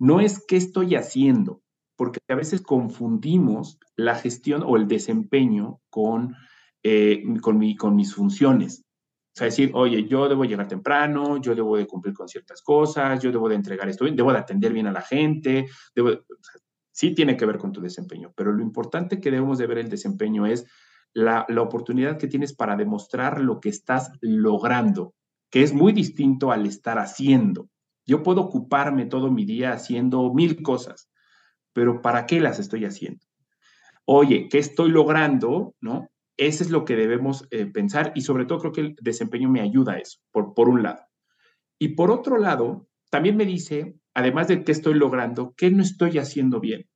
no es qué estoy haciendo, porque a veces confundimos la gestión o el desempeño con, eh, con, mi, con mis funciones. O sea, decir, oye, yo debo llegar temprano, yo debo de cumplir con ciertas cosas, yo debo de entregar esto bien, debo de atender bien a la gente, sí tiene que ver con tu desempeño, pero lo importante que debemos de ver el desempeño es la, la oportunidad que tienes para demostrar lo que estás logrando, que es muy distinto al estar haciendo. Yo puedo ocuparme todo mi día haciendo mil cosas, pero ¿para qué las estoy haciendo? Oye, ¿qué estoy logrando? ¿No? Ese es lo que debemos eh, pensar y sobre todo creo que el desempeño me ayuda a eso, por, por un lado. Y por otro lado, también me dice, además de qué estoy logrando, qué no estoy haciendo bien,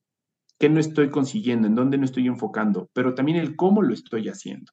qué no estoy consiguiendo, en dónde no estoy enfocando, pero también el cómo lo estoy haciendo.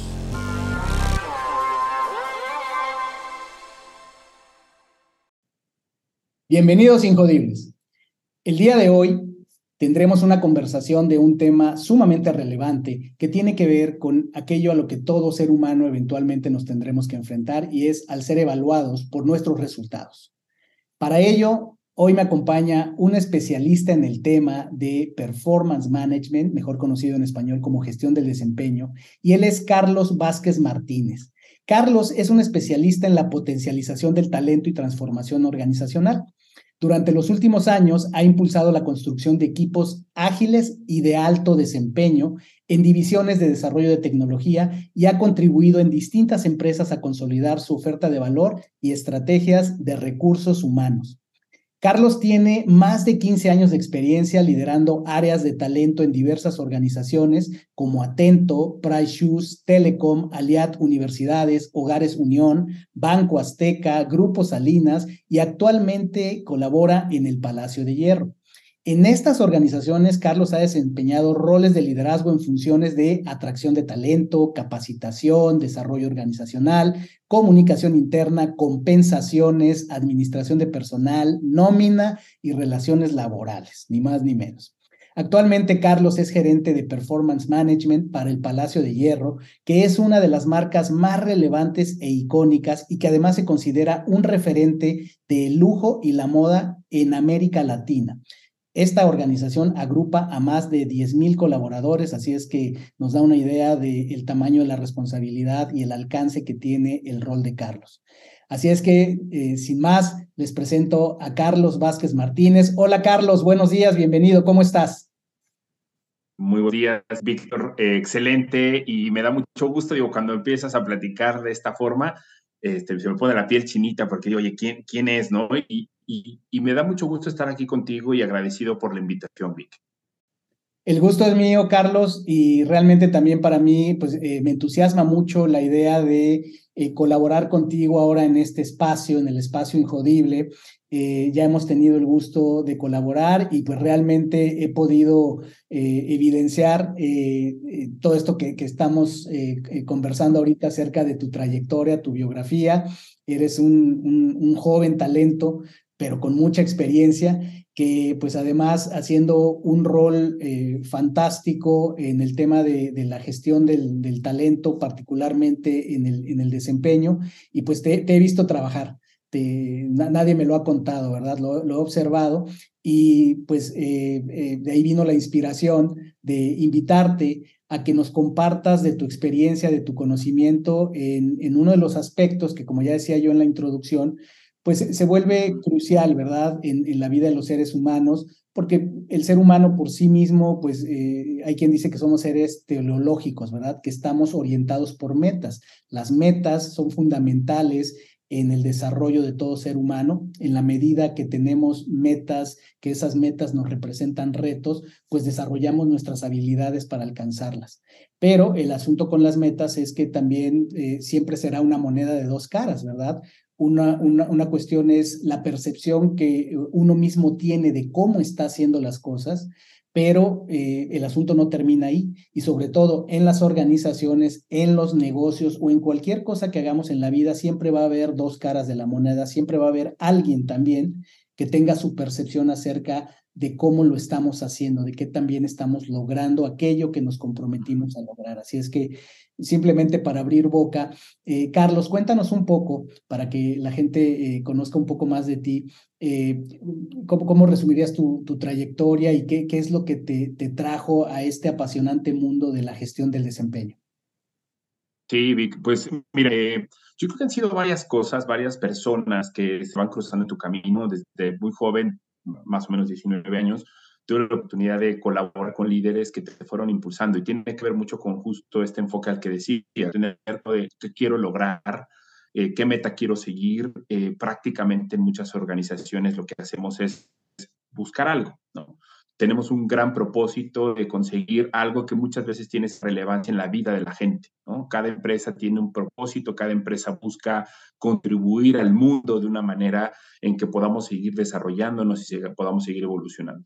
Bienvenidos Injodibles. El día de hoy tendremos una conversación de un tema sumamente relevante que tiene que ver con aquello a lo que todo ser humano eventualmente nos tendremos que enfrentar y es al ser evaluados por nuestros resultados. Para ello, hoy me acompaña un especialista en el tema de performance management, mejor conocido en español como gestión del desempeño, y él es Carlos Vázquez Martínez. Carlos es un especialista en la potencialización del talento y transformación organizacional. Durante los últimos años ha impulsado la construcción de equipos ágiles y de alto desempeño en divisiones de desarrollo de tecnología y ha contribuido en distintas empresas a consolidar su oferta de valor y estrategias de recursos humanos. Carlos tiene más de 15 años de experiencia liderando áreas de talento en diversas organizaciones como Atento, Price Shoes, Telecom, Aliat Universidades, Hogares Unión, Banco Azteca, Grupo Salinas y actualmente colabora en el Palacio de Hierro. En estas organizaciones, Carlos ha desempeñado roles de liderazgo en funciones de atracción de talento, capacitación, desarrollo organizacional, comunicación interna, compensaciones, administración de personal, nómina y relaciones laborales, ni más ni menos. Actualmente Carlos es gerente de Performance Management para el Palacio de Hierro, que es una de las marcas más relevantes e icónicas y que además se considera un referente de lujo y la moda en América Latina. Esta organización agrupa a más de 10.000 colaboradores, así es que nos da una idea del tamaño de la responsabilidad y el alcance que tiene el rol de Carlos. Así es que, eh, sin más, les presento a Carlos Vázquez Martínez. Hola Carlos, buenos días, bienvenido, ¿cómo estás? Muy buenos días, Víctor. Eh, excelente y me da mucho gusto, digo, cuando empiezas a platicar de esta forma, este, se me pone la piel chinita porque digo, oye, ¿quién, quién es, no? Y, y, me da mucho gusto estar aquí contigo y agradecido por la invitación, Vic. El gusto es mío, Carlos, y realmente también para mí, pues eh, me entusiasma mucho la idea de eh, colaborar contigo ahora en este espacio, en el espacio Injodible. Eh, ya hemos tenido el gusto de colaborar y pues realmente he podido evidenciar todo esto que, estamos conversando ahorita acerca de tu trayectoria, tu biografía. Eres un joven talento pero con mucha experiencia, que pues además haciendo un rol eh, fantástico en el tema de, la gestión del, talento, particularmente en el, en el desempeño, y pues te, he visto trabajar. nadie me lo ha contado, ¿verdad? Lo, he observado y pues eh, eh, de ahí vino la inspiración de invitarte a que nos compartas de tu experiencia, de tu conocimiento en, en uno de los aspectos que, como ya decía yo en la introducción, pues se vuelve crucial, ¿verdad?, en, la vida de los seres humanos, porque el ser humano por sí mismo, pues eh, hay quien dice que somos seres teleológicos, ¿verdad?, que estamos orientados por metas. Las metas son fundamentales en el desarrollo de todo ser humano, en la medida que tenemos metas, que esas metas nos representan retos, pues desarrollamos nuestras habilidades para alcanzarlas. Pero el asunto con las metas es que también eh, siempre será una moneda de dos caras, ¿verdad? Una, una, cuestión es la percepción que uno mismo tiene de cómo está haciendo las cosas, pero eh, el asunto no termina ahí y sobre todo en las organizaciones, en los negocios o en cualquier cosa que hagamos en la vida, siempre va a haber dos caras de la moneda, siempre va a haber alguien también que tenga su percepción acerca de cómo lo estamos haciendo, de qué también estamos logrando aquello que nos comprometimos a lograr. Así es que simplemente para abrir boca, eh, Carlos, cuéntanos un poco para que la gente eh, conozca un poco más de ti. Eh, ¿cómo, resumirías tu, trayectoria y qué, qué, es lo que te, te trajo a este apasionante mundo de la gestión del desempeño? Sí, Vic, pues mire, yo creo que han sido varias cosas, varias personas que se van cruzando en tu camino desde muy joven más o menos 19 años, tuve la oportunidad de colaborar con líderes que te fueron impulsando y tiene que ver mucho con justo este enfoque al que decía, tener de qué quiero lograr, eh, qué meta quiero seguir. Eh, prácticamente en muchas organizaciones lo que hacemos es buscar algo, ¿no? tenemos un gran propósito de conseguir algo que muchas veces tiene relevancia en la vida de la gente. ¿no? Cada empresa tiene un propósito, cada empresa busca contribuir al mundo de una manera en que podamos seguir desarrollándonos y podamos seguir evolucionando.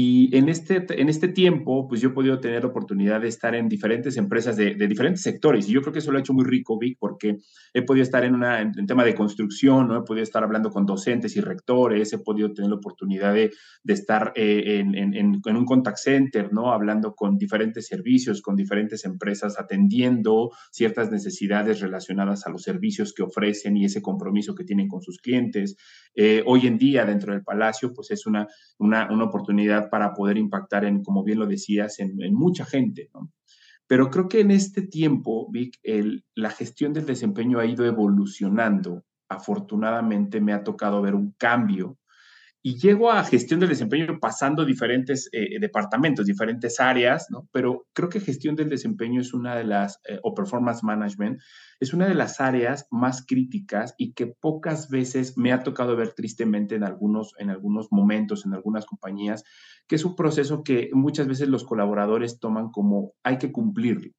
Y en este, en este tiempo, pues yo he podido tener la oportunidad de estar en diferentes empresas de, diferentes sectores. Y yo creo que eso lo ha hecho muy rico, Vic, porque he podido estar en, una, en, tema de construcción, ¿no? he podido estar hablando con docentes y rectores, he podido tener la oportunidad de, de estar eh, en, en, un contact center, ¿no? hablando con diferentes servicios, con diferentes empresas, atendiendo ciertas necesidades relacionadas a los servicios que ofrecen y ese compromiso que tienen con sus clientes. Eh, hoy en día, dentro del Palacio, pues es una, una, una oportunidad para poder impactar en, como bien lo decías, en, mucha gente, Pero creo que en este tiempo, Vic, la gestión del desempeño ha ido evolucionando. Afortunadamente me ha tocado ver un cambio y llego a gestión del desempeño pasando diferentes eh, departamentos, diferentes áreas. Pero creo que gestión del desempeño es una de las, eh, o performance management, es una de las áreas más críticas y que pocas veces me ha tocado ver tristemente en algunos, en algunos momentos, en algunas compañías, que es un proceso que muchas veces los colaboradores toman como hay que cumplirlo.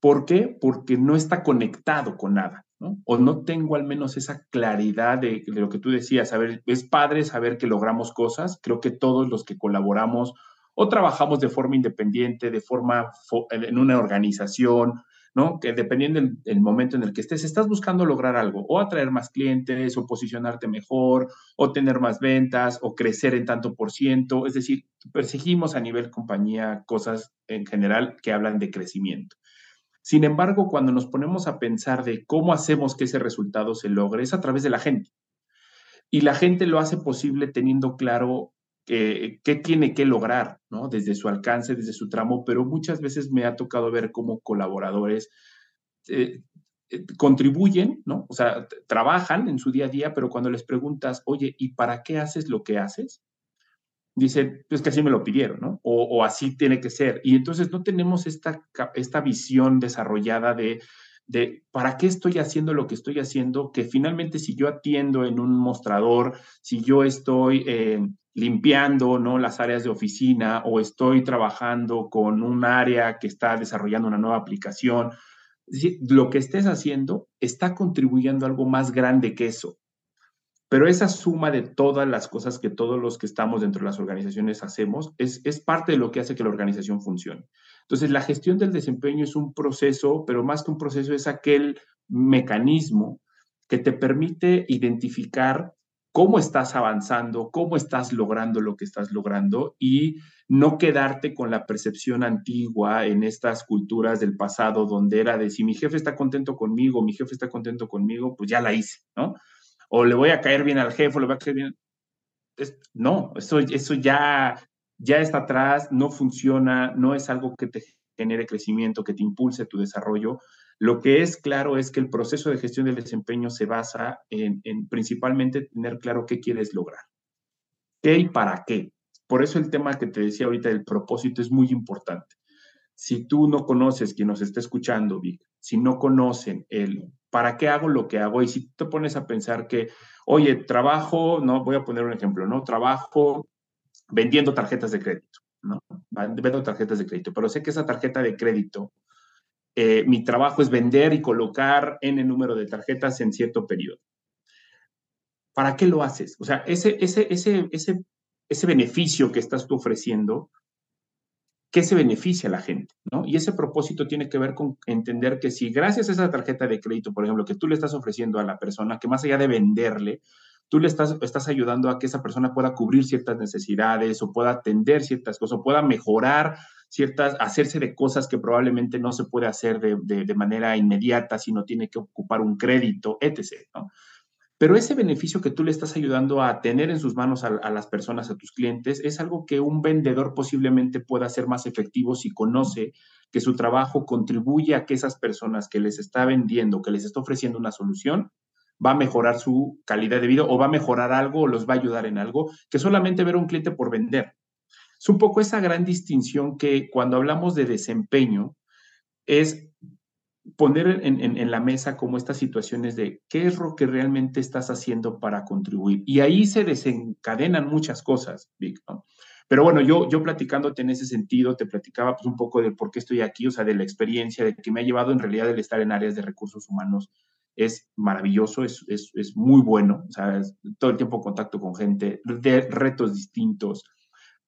¿Por qué? Porque no está conectado con nada. O no tengo al menos esa claridad de, lo que tú decías, saber, es padre saber que logramos cosas, creo que todos los que colaboramos o trabajamos de forma independiente, de forma en una organización, ¿no? Que dependiendo del, momento en el que estés, estás buscando lograr algo, o atraer más clientes, o posicionarte mejor, o tener más ventas, o crecer en tanto por ciento. Es decir, perseguimos a nivel compañía cosas en general que hablan de crecimiento. Sin embargo, cuando nos ponemos a pensar de cómo hacemos que ese resultado se logre, es a través de la gente. Y la gente lo hace posible teniendo claro qué tiene que lograr, ¿no? Desde su alcance, desde su tramo, pero muchas veces me ha tocado ver cómo colaboradores eh, eh, contribuyen, ¿no? O sea, trabajan en su día a día, pero cuando les preguntas, oye, ¿y para qué haces lo que haces? Dicen, pues que así me lo pidieron, ¿no? O, así tiene que ser. Y entonces no tenemos esta, esta visión desarrollada de, de para qué estoy haciendo lo que estoy haciendo, que finalmente si yo atiendo en un mostrador, si yo estoy eh, limpiando, ¿no? Las áreas de oficina o estoy trabajando con un área que está desarrollando una nueva aplicación, lo que estés haciendo está contribuyendo a algo más grande que eso. Pero esa suma de todas las cosas que todos los que estamos dentro de las organizaciones hacemos es, es parte de lo que hace que la organización funcione. Entonces, la gestión del desempeño es un proceso, pero más que un proceso es aquel mecanismo que te permite identificar cómo estás avanzando, cómo estás logrando lo que estás logrando y no quedarte con la percepción antigua en estas culturas del pasado donde era de si mi jefe está contento conmigo, mi jefe está contento conmigo, pues ya la hice, ¿no? O le voy a caer bien al jefe, o le voy a caer bien. no, eso, eso ya, ya está atrás, no funciona, no es algo que te genere crecimiento, que te impulse tu desarrollo. Lo que es claro es que el proceso de gestión del desempeño se basa en, en principalmente tener claro qué quieres lograr, qué y para qué. Por eso el tema que te decía ahorita del propósito es muy importante. Si tú no conoces, quien nos está escuchando, Vic, si no conocen el ¿para qué hago lo que hago? Y si te pones a pensar que, oye, trabajo, no, voy a poner un ejemplo, ¿no? Trabajo vendiendo tarjetas de crédito, ¿no? Vendo tarjetas de crédito, pero sé que esa tarjeta de crédito eh, mi trabajo es vender y colocar en el número de tarjetas en cierto periodo. ¿Para qué lo haces? O sea, ese, ese, ese, ese, ese beneficio que estás tú ofreciendo, ¿qué se beneficia a la gente? ¿no? Y ese propósito tiene que ver con entender que si gracias a esa tarjeta de crédito, por ejemplo, que tú le estás ofreciendo a la persona, que más allá de venderle, tú le estás, estás ayudando a que esa persona pueda cubrir ciertas necesidades o pueda atender ciertas cosas, o pueda mejorar ciertas, hacerse de cosas que probablemente no se puede hacer de, de, manera inmediata si no tiene que ocupar un crédito, etc. ¿no? Pero ese beneficio que tú le estás ayudando a tener en sus manos a, las personas, a tus clientes, es algo que un vendedor posiblemente pueda hacer más efectivo si conoce que su trabajo contribuye a que esas personas que les está vendiendo, que les está ofreciendo una solución, va a mejorar su calidad de vida o va a mejorar algo o los va a ayudar en algo, que solamente ver a un cliente por vender. Es un poco esa gran distinción que cuando hablamos de desempeño es poner en, la mesa como estas situaciones de qué es lo que realmente estás haciendo para contribuir. Y ahí se desencadenan muchas cosas, Vic, Pero bueno, yo, yo platicándote en ese sentido, te platicaba pues un poco de por qué estoy aquí, o sea, de la experiencia, de que me ha llevado en realidad el estar en áreas de recursos humanos. Es maravilloso, es, es, es muy bueno, o sea, todo el tiempo contacto con gente, de retos distintos.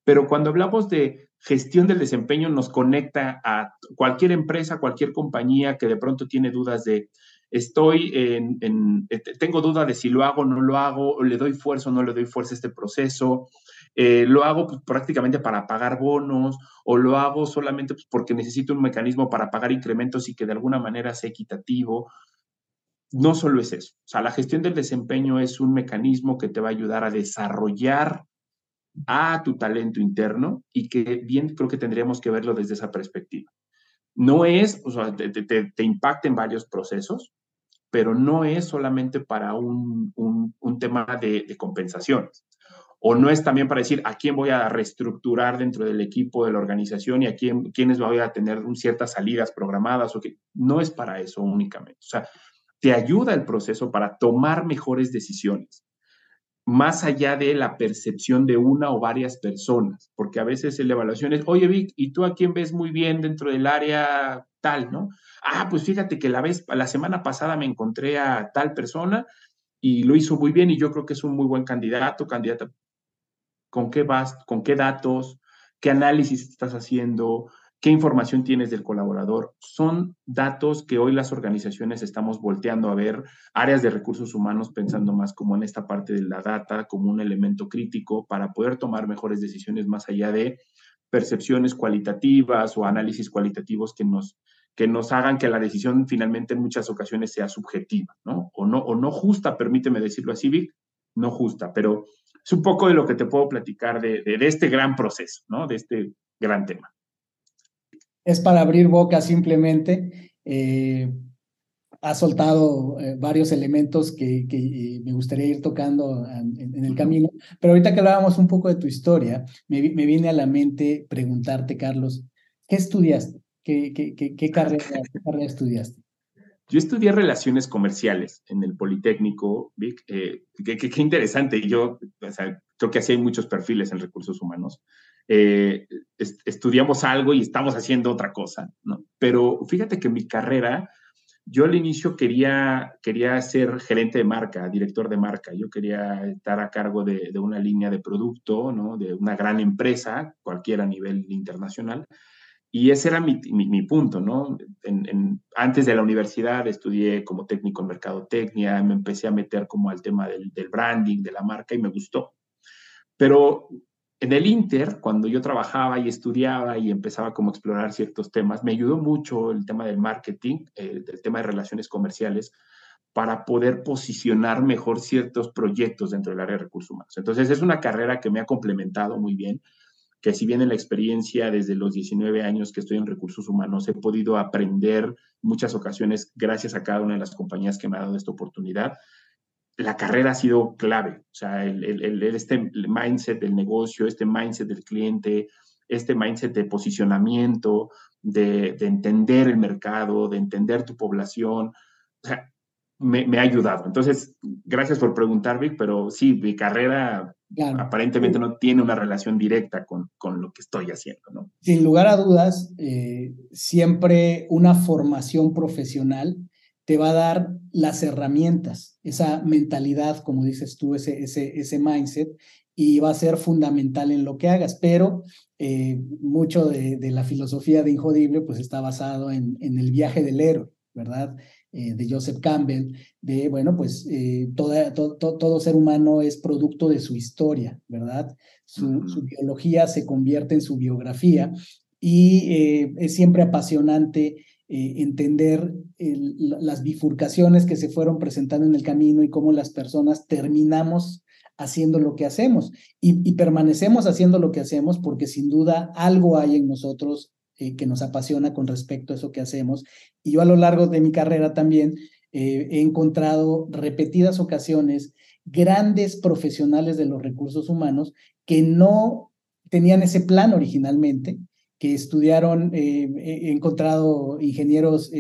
Pero cuando hablamos de gestión del desempeño nos conecta a cualquier empresa, cualquier compañía que de pronto tiene dudas de, estoy en, eh, tengo duda de si lo hago o no lo hago, o le doy fuerza o no le doy fuerza a este proceso, eh, lo hago pues, prácticamente para pagar bonos o lo hago solamente pues, porque necesito un mecanismo para pagar incrementos y que de alguna manera sea equitativo. No solo es eso, o sea, la gestión del desempeño es un mecanismo que te va a ayudar a desarrollar a tu talento interno y que bien creo que tendríamos que verlo desde esa perspectiva. No es, o sea, te, te, impacta en varios procesos, pero no es solamente para un, un, tema de, de, compensaciones. O no es también para decir a quién voy a reestructurar dentro del equipo de la organización y a quién, quiénes voy a tener ciertas salidas programadas o que no es para eso únicamente. O sea, te ayuda el proceso para tomar mejores decisiones más allá de la percepción de una o varias personas, porque a veces la evaluación es, oye Vic, ¿y tú a quién ves muy bien dentro del área tal, no? Ah, pues fíjate que la vez, la semana pasada me encontré a tal persona y lo hizo muy bien y yo creo que es un muy buen candidato, candidata. ¿Con qué vas? ¿Con qué datos? ¿Qué análisis estás haciendo? Qué información tienes del colaborador. Son datos que hoy las organizaciones estamos volteando a ver, áreas de recursos humanos pensando más como en esta parte de la data, como un elemento crítico para poder tomar mejores decisiones más allá de percepciones cualitativas o análisis cualitativos que nos, que nos hagan que la decisión finalmente en muchas ocasiones sea subjetiva, ¿no? O no, o no justa, permíteme decirlo así, Vic, no justa, pero es un poco de lo que te puedo platicar de, de, de este gran proceso, ¿no? De este gran tema es para abrir boca simplemente. Eh, ha soltado eh, varios elementos que, que, me gustaría ir tocando en, el camino, pero ahorita que hablábamos un poco de tu historia, me, me viene a la mente preguntarte, Carlos, ¿qué estudiaste? ¿Qué, qué, qué carrera, carrera, estudiaste? Yo estudié relaciones comerciales en el Politécnico, Vic. Eh, qué, interesante. Yo o sea, creo que así hay muchos perfiles en recursos humanos. Eh, estudiamos algo y estamos haciendo otra cosa, ¿no? Pero fíjate que mi carrera, yo al inicio quería, quería ser gerente de marca, director de marca. Yo quería estar a cargo de, una línea de producto, ¿no? De una gran empresa, cualquiera a nivel internacional. Y ese era mi, mi, punto, ¿no? Antes de la universidad estudié como técnico en mercadotecnia, me empecé a meter como al tema del, del branding, de la marca y me gustó. Pero en el Inter, cuando yo trabajaba y estudiaba y empezaba como a explorar ciertos temas, me ayudó mucho el tema del marketing, el eh, tema de relaciones comerciales, para poder posicionar mejor ciertos proyectos dentro del área de recursos humanos. Entonces, es una carrera que me ha complementado muy bien, que si bien en la experiencia desde los 19 años que estoy en recursos humanos he podido aprender muchas ocasiones gracias a cada una de las compañías que me ha dado esta oportunidad, la carrera ha sido clave. O sea, el, este mindset del negocio, este mindset del cliente, este mindset de posicionamiento, de, entender el mercado, de entender tu población, o sea, me, ha ayudado. Entonces, gracias por preguntar, Vic, pero sí, mi carrera aparentemente no tiene una relación directa con, con, lo que estoy haciendo, ¿no? Sin lugar a dudas, eh, siempre una formación profesional te va a dar las herramientas, esa mentalidad, como dices tú, ese, ese, ese mindset, y va a ser fundamental en lo que hagas. Pero eh, mucho de, la filosofía de Injodible pues está basado en, en el viaje del héroe, ¿verdad? Eh, de Joseph Campbell, de, bueno, pues eh, todo ser humano es producto de su historia, ¿verdad? Su, biología se convierte en su biografía y es siempre apasionante entender las bifurcaciones que se fueron presentando en el camino y cómo las personas terminamos haciendo lo que hacemos y, permanecemos haciendo lo que hacemos porque sin duda algo hay en nosotros eh, que nos apasiona con respecto a eso que hacemos. Y yo a lo largo de mi carrera también eh, he encontrado repetidas ocasiones grandes profesionales de los recursos humanos que no tenían ese plan originalmente, que estudiaron, eh, he encontrado ingenieros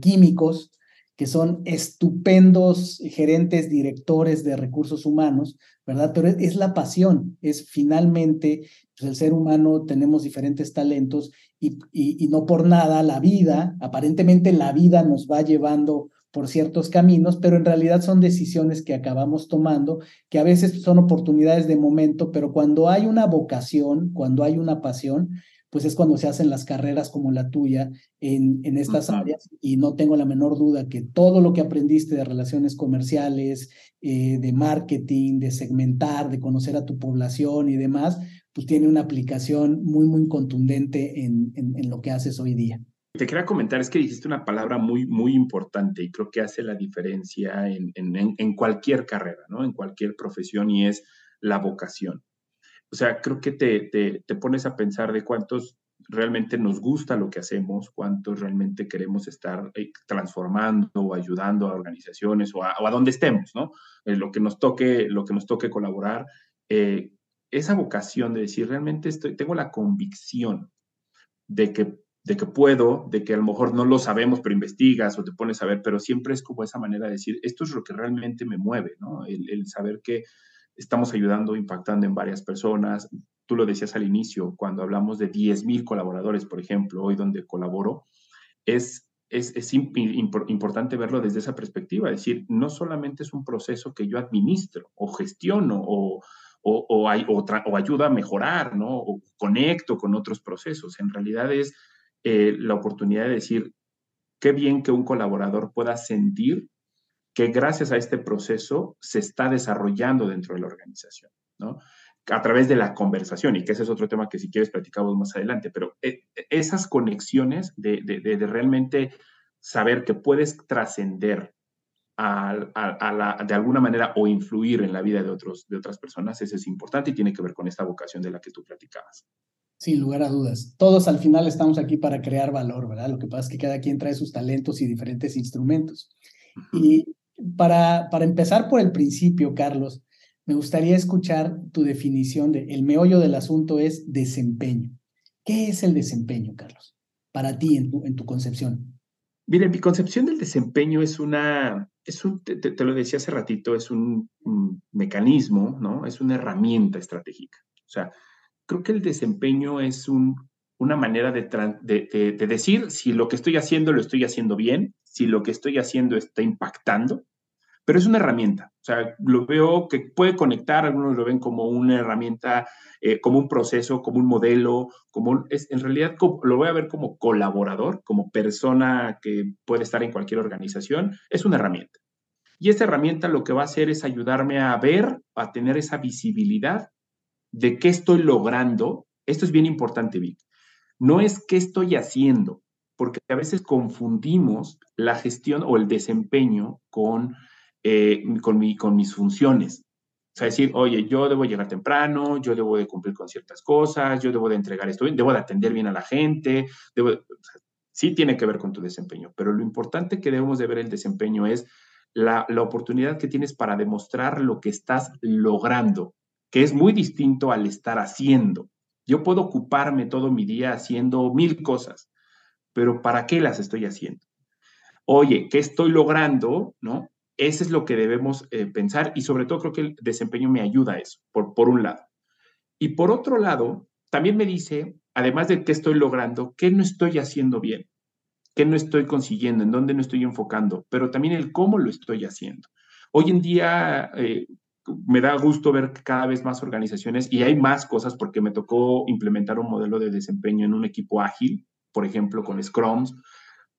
químicos que son estupendos gerentes, directores de recursos humanos, ¿verdad? Pero es, la pasión, es finalmente, pues el ser humano tenemos diferentes talentos y, y, no por nada la vida, aparentemente la vida nos va llevando por ciertos caminos, pero en realidad son decisiones que acabamos tomando, que a veces son oportunidades de momento, pero cuando hay una vocación, cuando hay una pasión, pues es cuando se hacen las carreras como la tuya en, en estas áreas. Y no tengo la menor duda que todo lo que aprendiste de relaciones comerciales, eh, de marketing, de segmentar, de conocer a tu población y demás, pues tiene una aplicación muy, muy contundente en, en, lo que haces hoy día. Te quería comentar, es que dijiste una palabra muy, muy importante y creo que hace la diferencia en, en, en, cualquier carrera, ¿no? En cualquier profesión y es la vocación. O sea, creo que te, te, pones a pensar de cuántos realmente nos gusta lo que hacemos, cuántos realmente queremos estar eh, transformando o ayudando a organizaciones o a, o donde estemos, ¿no? Eh, lo, que nos toque, lo que nos toque colaborar. Eh, esa vocación de decir, realmente estoy, tengo la convicción de que, de que puedo, de que a lo mejor no lo sabemos, pero investigas o te pones a ver, pero siempre es como esa manera de decir, esto es lo que realmente me mueve, ¿no? El saber que estamos ayudando, impactando en varias personas. Tú lo decías al inicio, cuando hablamos de 10.000 colaboradores, por ejemplo, hoy donde colaboro, es, es, es importante verlo desde esa perspectiva, es decir, no solamente es un proceso que yo administro o gestiono o, o, ayuda a mejorar, ¿no? O conecto con otros procesos. En realidad es eh, la oportunidad de decir, qué bien que un colaborador pueda sentir que gracias a este proceso se está desarrollando dentro de la organización, ¿no? A través de la conversación, y que ese es otro tema que si quieres platicamos más adelante, pero eh, esas conexiones de, de, realmente saber que puedes trascender de alguna manera o influir en la vida de, otros, de otras personas, eso es importante y tiene que ver con esta vocación de la que tú platicabas. Sin lugar a dudas. Todos al final estamos aquí para crear valor, ¿verdad? Lo que pasa es que cada quien trae sus talentos y diferentes instrumentos. Y para, para empezar por el principio, Carlos, me gustaría escuchar tu definición de el meollo del asunto es desempeño. ¿Qué es el desempeño, Carlos? Para ti, en tu, en tu concepción. Mire, mi concepción del desempeño es una, es un, te, lo decía hace ratito, es un, mecanismo, ¿no? Es una herramienta estratégica. O sea, creo que el desempeño es un, una manera de, de, de, decir si lo que estoy haciendo lo estoy haciendo bien, si lo que estoy haciendo está impactando, pero es una herramienta. O sea, lo veo que puede conectar, algunos lo ven como una herramienta, eh, como un proceso, como un modelo, como es, en realidad lo voy a ver como colaborador, como persona que puede estar en cualquier organización, es una herramienta. Y esta herramienta lo que va a hacer es ayudarme a ver, a tener esa visibilidad de qué estoy logrando. Esto es bien importante, Vic. No es qué estoy haciendo, porque a veces confundimos la gestión o el desempeño con, eh, con, mi, con mis funciones. O sea, decir, oye, yo debo llegar temprano, yo debo de cumplir con ciertas cosas, yo debo de entregar esto, debo de atender bien a la gente, sí tiene que ver con tu desempeño, pero lo importante que debemos de ver el desempeño es la, la oportunidad que tienes para demostrar lo que estás logrando, que es muy distinto al estar haciendo. Yo puedo ocuparme todo mi día haciendo mil cosas, pero ¿para qué las estoy haciendo? Oye, ¿qué estoy logrando? ¿No? Ese es lo que debemos eh, pensar y sobre todo creo que el desempeño me ayuda a eso, por, por un lado. Y por otro lado, también me dice además de qué estoy logrando, qué no estoy haciendo bien, qué no estoy consiguiendo, en dónde no estoy enfocando, pero también el cómo lo estoy haciendo. Hoy en día eh, me da gusto ver cada vez más organizaciones y hay más cosas porque me tocó implementar un modelo de desempeño en un equipo ágil, por ejemplo, con Scrums,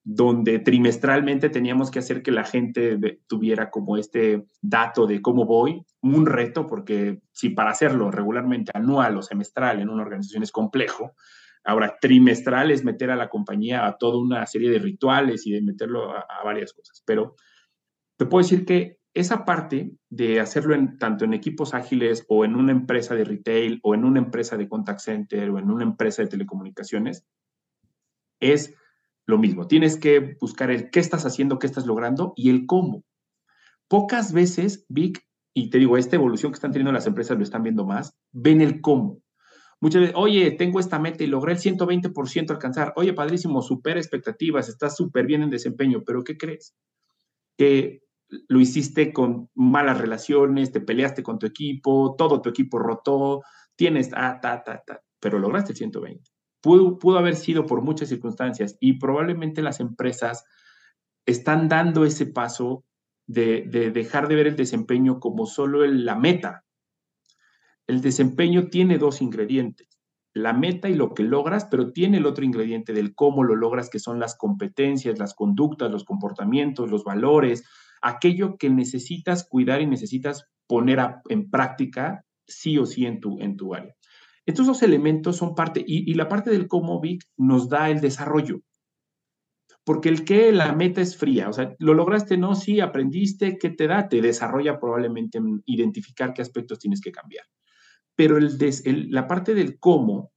donde trimestralmente teníamos que hacer que la gente tuviera como este dato de cómo voy, un reto, porque si para hacerlo regularmente anual o semestral en una organización es complejo, ahora trimestral es meter a la compañía a toda una serie de rituales y de meterlo a, a varias cosas. Pero te puedo decir que esa parte de hacerlo en, tanto en equipos ágiles o en una empresa de retail o en una empresa de contact center o en una empresa de telecomunicaciones es lo mismo. Tienes que buscar el qué estás haciendo, qué estás logrando y el cómo. Pocas veces, Vic, y te digo, esta evolución que están teniendo las empresas lo están viendo más, ven el cómo. Muchas veces, oye, tengo esta meta y logré el 120% alcanzar. Oye, padrísimo, super expectativas, estás súper bien en desempeño, pero ¿qué crees? Que lo hiciste con malas relaciones, te peleaste con tu equipo, todo tu equipo rotó, tienes, ah, ta, ta, ta, pero lograste el 120 pudo, haber sido por muchas circunstancias y probablemente las empresas están dando ese paso de, dejar de ver el desempeño como solo la meta. El desempeño tiene dos ingredientes, la meta y lo que logras, pero tiene el otro ingrediente del cómo lo logras, que son las competencias, las conductas, los comportamientos, los valores, aquello que necesitas cuidar y necesitas poner en práctica sí o sí en tu, en tu área. Estos dos elementos son parte, y, la parte del cómo Vic nos da el desarrollo. Porque el que la meta es fría, o sea, lo lograste, no, sí, aprendiste, ¿qué te da? Te desarrolla probablemente en identificar qué aspectos tienes que cambiar. Pero el, la parte del cómo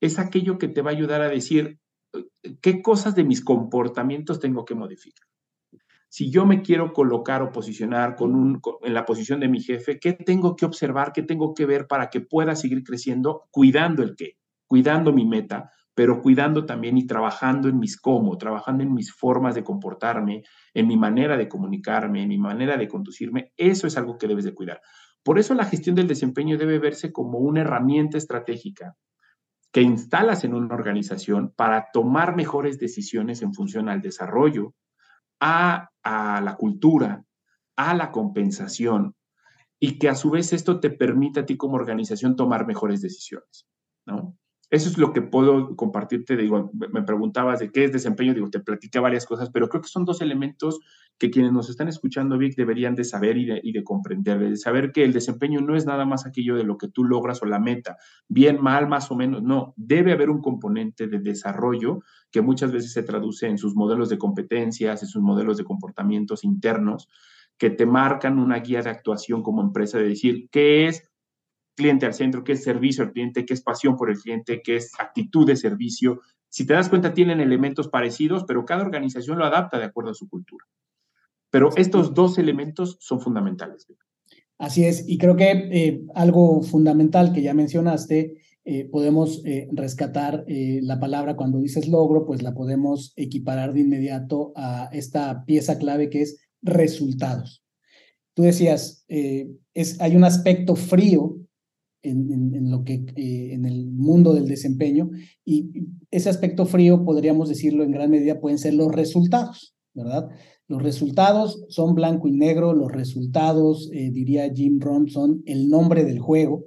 es aquello que te va a ayudar a decir qué cosas de mis comportamientos tengo que modificar si yo me quiero colocar o posicionar con un, en la posición de mi jefe, ¿qué tengo que observar? ¿Qué tengo que ver para que pueda seguir creciendo cuidando el qué? Cuidando mi meta, pero cuidando también y trabajando en mis cómo, trabajando en mis formas de comportarme, en mi manera de comunicarme, en mi manera de conducirme. Eso es algo que debes de cuidar. Por eso la gestión del desempeño debe verse como una herramienta estratégica que instalas en una organización para tomar mejores decisiones en función al desarrollo, a, la cultura, a la compensación y que a su vez esto te permita a ti como organización tomar mejores decisiones, ¿no? Eso es lo que puedo compartirte. Digo, me preguntabas de qué es desempeño, digo, te platiqué varias cosas, pero creo que son dos elementos que quienes nos están escuchando, Vic, deberían de saber y de, y de comprender, de saber que el desempeño no es nada más aquello de lo que tú logras o la meta, bien, mal, más o menos, no, debe haber un componente de desarrollo que muchas veces se traduce en sus modelos de competencias, en sus modelos de comportamientos internos, que te marcan una guía de actuación como empresa de decir qué es cliente al centro, qué es servicio al cliente, qué es pasión por el cliente, qué es actitud de servicio. Si te das cuenta, tienen elementos parecidos, pero cada organización lo adapta de acuerdo a su cultura. Pero estos dos elementos son fundamentales. Así es, y creo que eh, algo fundamental que ya mencionaste, eh, podemos eh, rescatar la palabra cuando dices logro, pues la podemos equiparar de inmediato a esta pieza clave que es resultados. Tú decías, es, hay un aspecto frío en, lo que, eh, en el mundo del desempeño. Y ese aspecto frío, podríamos decirlo en gran medida, pueden ser los resultados, ¿verdad? Los resultados son blanco y negro, los resultados, eh, diría Jim Rohn, son el nombre del juego.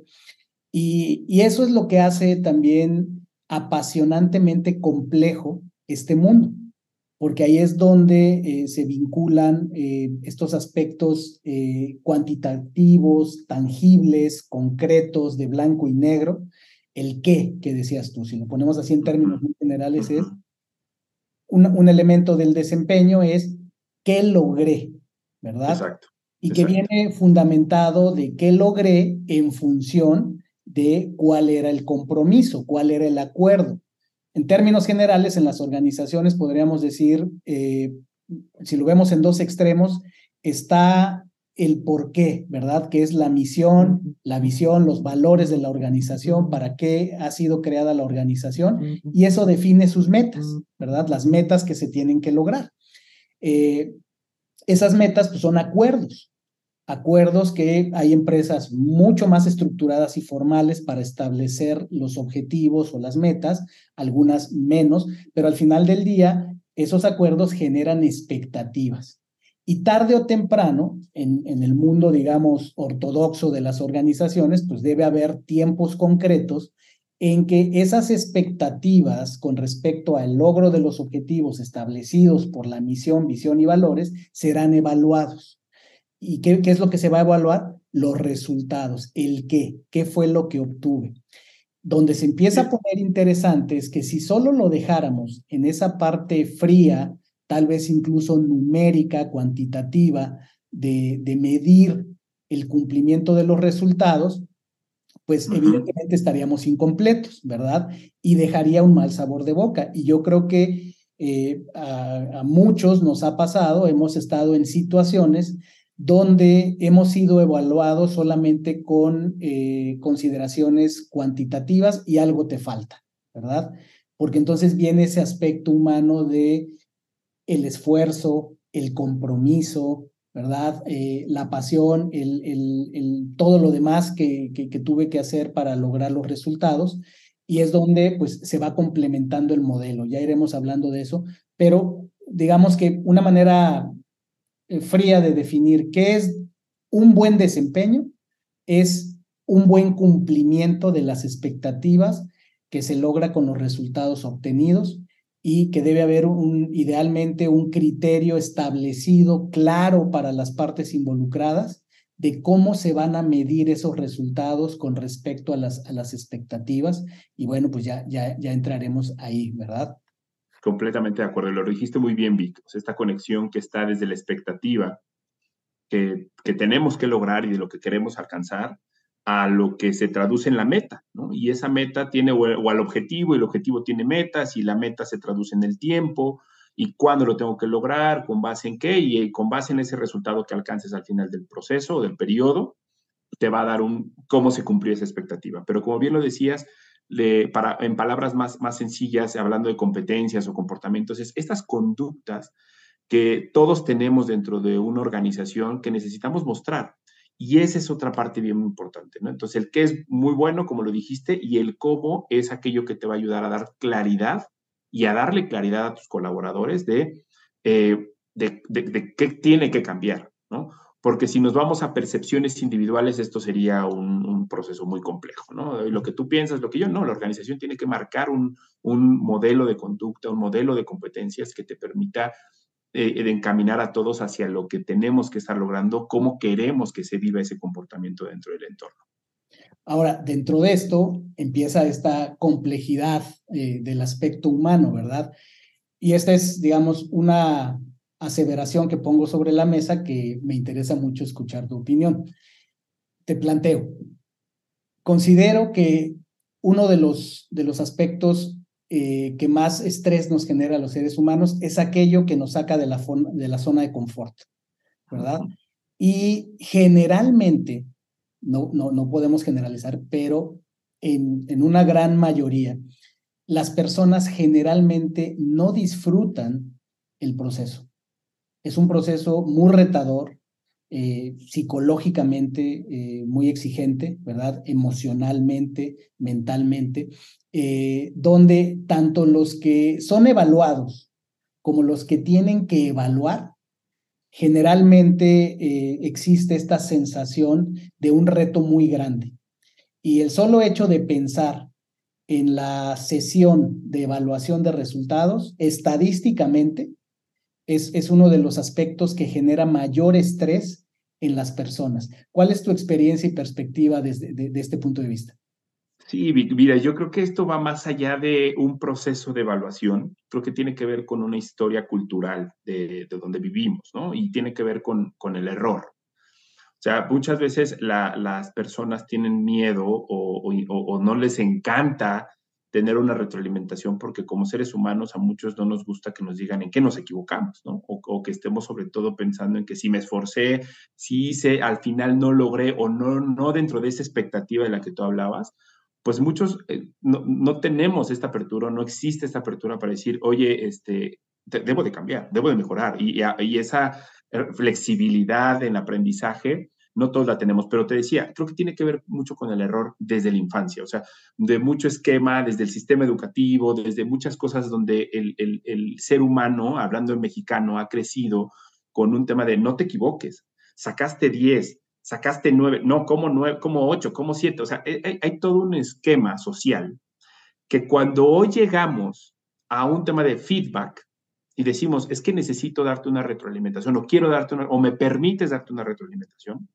Y, y eso es lo que hace también apasionantemente complejo este mundo porque ahí es donde eh, se vinculan eh, estos aspectos eh, cuantitativos, tangibles, concretos, de blanco y negro. El qué, que decías tú, si lo ponemos así en términos muy generales, es un, un elemento del desempeño es qué logré, ¿verdad? Exacto. Y que viene fundamentado de qué logré en función de cuál era el compromiso, cuál era el acuerdo. En términos generales, en las organizaciones podríamos decir, eh, si lo vemos en dos extremos, está el por qué, ¿verdad? Que es la misión, la visión, los valores de la organización, para qué ha sido creada la organización, y eso define sus metas, ¿verdad? Las metas que se tienen que lograr. Eh, esas metas pues, son acuerdos. Acuerdos que hay empresas mucho más estructuradas y formales para establecer los objetivos o las metas, algunas menos, pero al final del día esos acuerdos generan expectativas. Y tarde o temprano, en, el mundo, digamos, ortodoxo de las organizaciones, pues debe haber tiempos concretos en que esas expectativas con respecto al logro de los objetivos establecidos por la misión, visión y valores serán evaluados. ¿Y qué, qué es lo que se va a evaluar? Los resultados, el qué, qué fue lo que obtuve. Donde se empieza a poner interesante es que si solo lo dejáramos en esa parte fría, tal vez incluso numérica, cuantitativa, de, de medir el cumplimiento de los resultados, pues evidentemente estaríamos incompletos, ¿verdad? Y dejaría un mal sabor de boca. Y yo creo que eh, a, muchos nos ha pasado, hemos estado en situaciones donde hemos sido evaluados solamente con eh, consideraciones cuantitativas y algo te falta, ¿verdad? Porque entonces viene ese aspecto humano de el esfuerzo, el compromiso, ¿verdad? Eh, la pasión, el, el, todo lo demás que, que, tuve que hacer para lograr los resultados. Y es donde pues, se va complementando el modelo. Ya iremos hablando de eso, pero digamos que una manera fría de definir qué es un buen desempeño es un buen cumplimiento de las expectativas que se logra con los resultados obtenidos y que debe haber un, idealmente un criterio establecido, claro para las partes involucradas de cómo se van a medir esos resultados con respecto a las, a las expectativas. Y bueno, pues ya, ya, ya entraremos ahí, ¿verdad? Completamente de acuerdo, lo dijiste muy bien, Vic. esta conexión que está desde la expectativa que, que tenemos que lograr y de lo que queremos alcanzar, a lo que se traduce en la meta, ¿no? Y esa meta tiene, o, al objetivo, y el objetivo tiene metas, y la meta se traduce en el tiempo, y cuándo lo tengo que lograr, con base en qué, y, con base en ese resultado que alcances al final del proceso o del periodo, te va a dar un cómo se cumplió esa expectativa. Pero como bien lo decías, para, en palabras más, más sencillas, hablando de competencias o comportamientos, es estas conductas que todos tenemos dentro de una organización que necesitamos mostrar. Y esa es otra parte bien importante, ¿no? Entonces, el qué es muy bueno, como lo dijiste, y el cómo es aquello que te va a ayudar a dar claridad y a darle claridad a tus colaboradores de, eh, de, de, qué tiene que cambiar, ¿no? Porque si nos vamos a percepciones individuales, esto sería un, proceso muy complejo, ¿no? Lo que tú piensas, lo que yo no, la organización tiene que marcar un, modelo de conducta, un modelo de competencias que te permita eh, de encaminar a todos hacia lo que tenemos que estar logrando, cómo queremos que se viva ese comportamiento dentro del entorno. Ahora, dentro de esto empieza esta complejidad eh, del aspecto humano, ¿verdad? Y esta es, digamos, una aseveración que pongo sobre la mesa que me interesa mucho escuchar tu opinión. Te planteo, considero que uno de los, de los aspectos eh, que más estrés nos genera a los seres humanos es aquello que nos saca de la, de la zona de confort, ¿verdad? Y generalmente, no, no, no podemos generalizar, pero en, en una gran mayoría, las personas generalmente no disfrutan el proceso. Es un proceso muy retador, eh, psicológicamente eh, muy exigente, ¿verdad? Emocionalmente, mentalmente, eh, donde tanto los que son evaluados como los que tienen que evaluar, generalmente existe esta sensación de un reto muy grande. Y el solo hecho de pensar en la sesión de evaluación de resultados, estadísticamente, es, es, uno de los aspectos que genera mayor estrés en las personas. ¿Cuál es tu experiencia y perspectiva desde de, este punto de vista? Sí, mira, yo creo que esto va más allá de un proceso de evaluación, creo que tiene que ver con una historia cultural de, de donde vivimos, ¿no? Y tiene que ver con, con el error. O sea, muchas veces la, las personas tienen miedo o, o, no les encanta tener una retroalimentación porque como seres humanos a muchos no nos gusta que nos digan en qué nos equivocamos, ¿no? O, que estemos sobre todo pensando en que si me esforcé, si hice, al final no logré o no, no dentro de esa expectativa de la que tú hablabas, pues muchos eh, no, no, tenemos esta apertura, no existe esta apertura para decir, oye, este, debo de cambiar, debo de mejorar. Y, y esa eh, flexibilidad en aprendizaje no todos la tenemos, pero te decía, creo que tiene que ver mucho con el error desde la infancia, o sea, de mucho esquema, desde el sistema educativo, desde muchas cosas donde el, el ser humano, hablando en mexicano, ha crecido con un tema de no te equivoques, sacaste 10, sacaste 9, no, como 9, como 8, como 7, o sea, hay, hay todo un esquema social que cuando hoy llegamos a un tema de feedback, y decimos, es que necesito darte una retroalimentación o quiero darte una, o me permites darte una retroalimentación,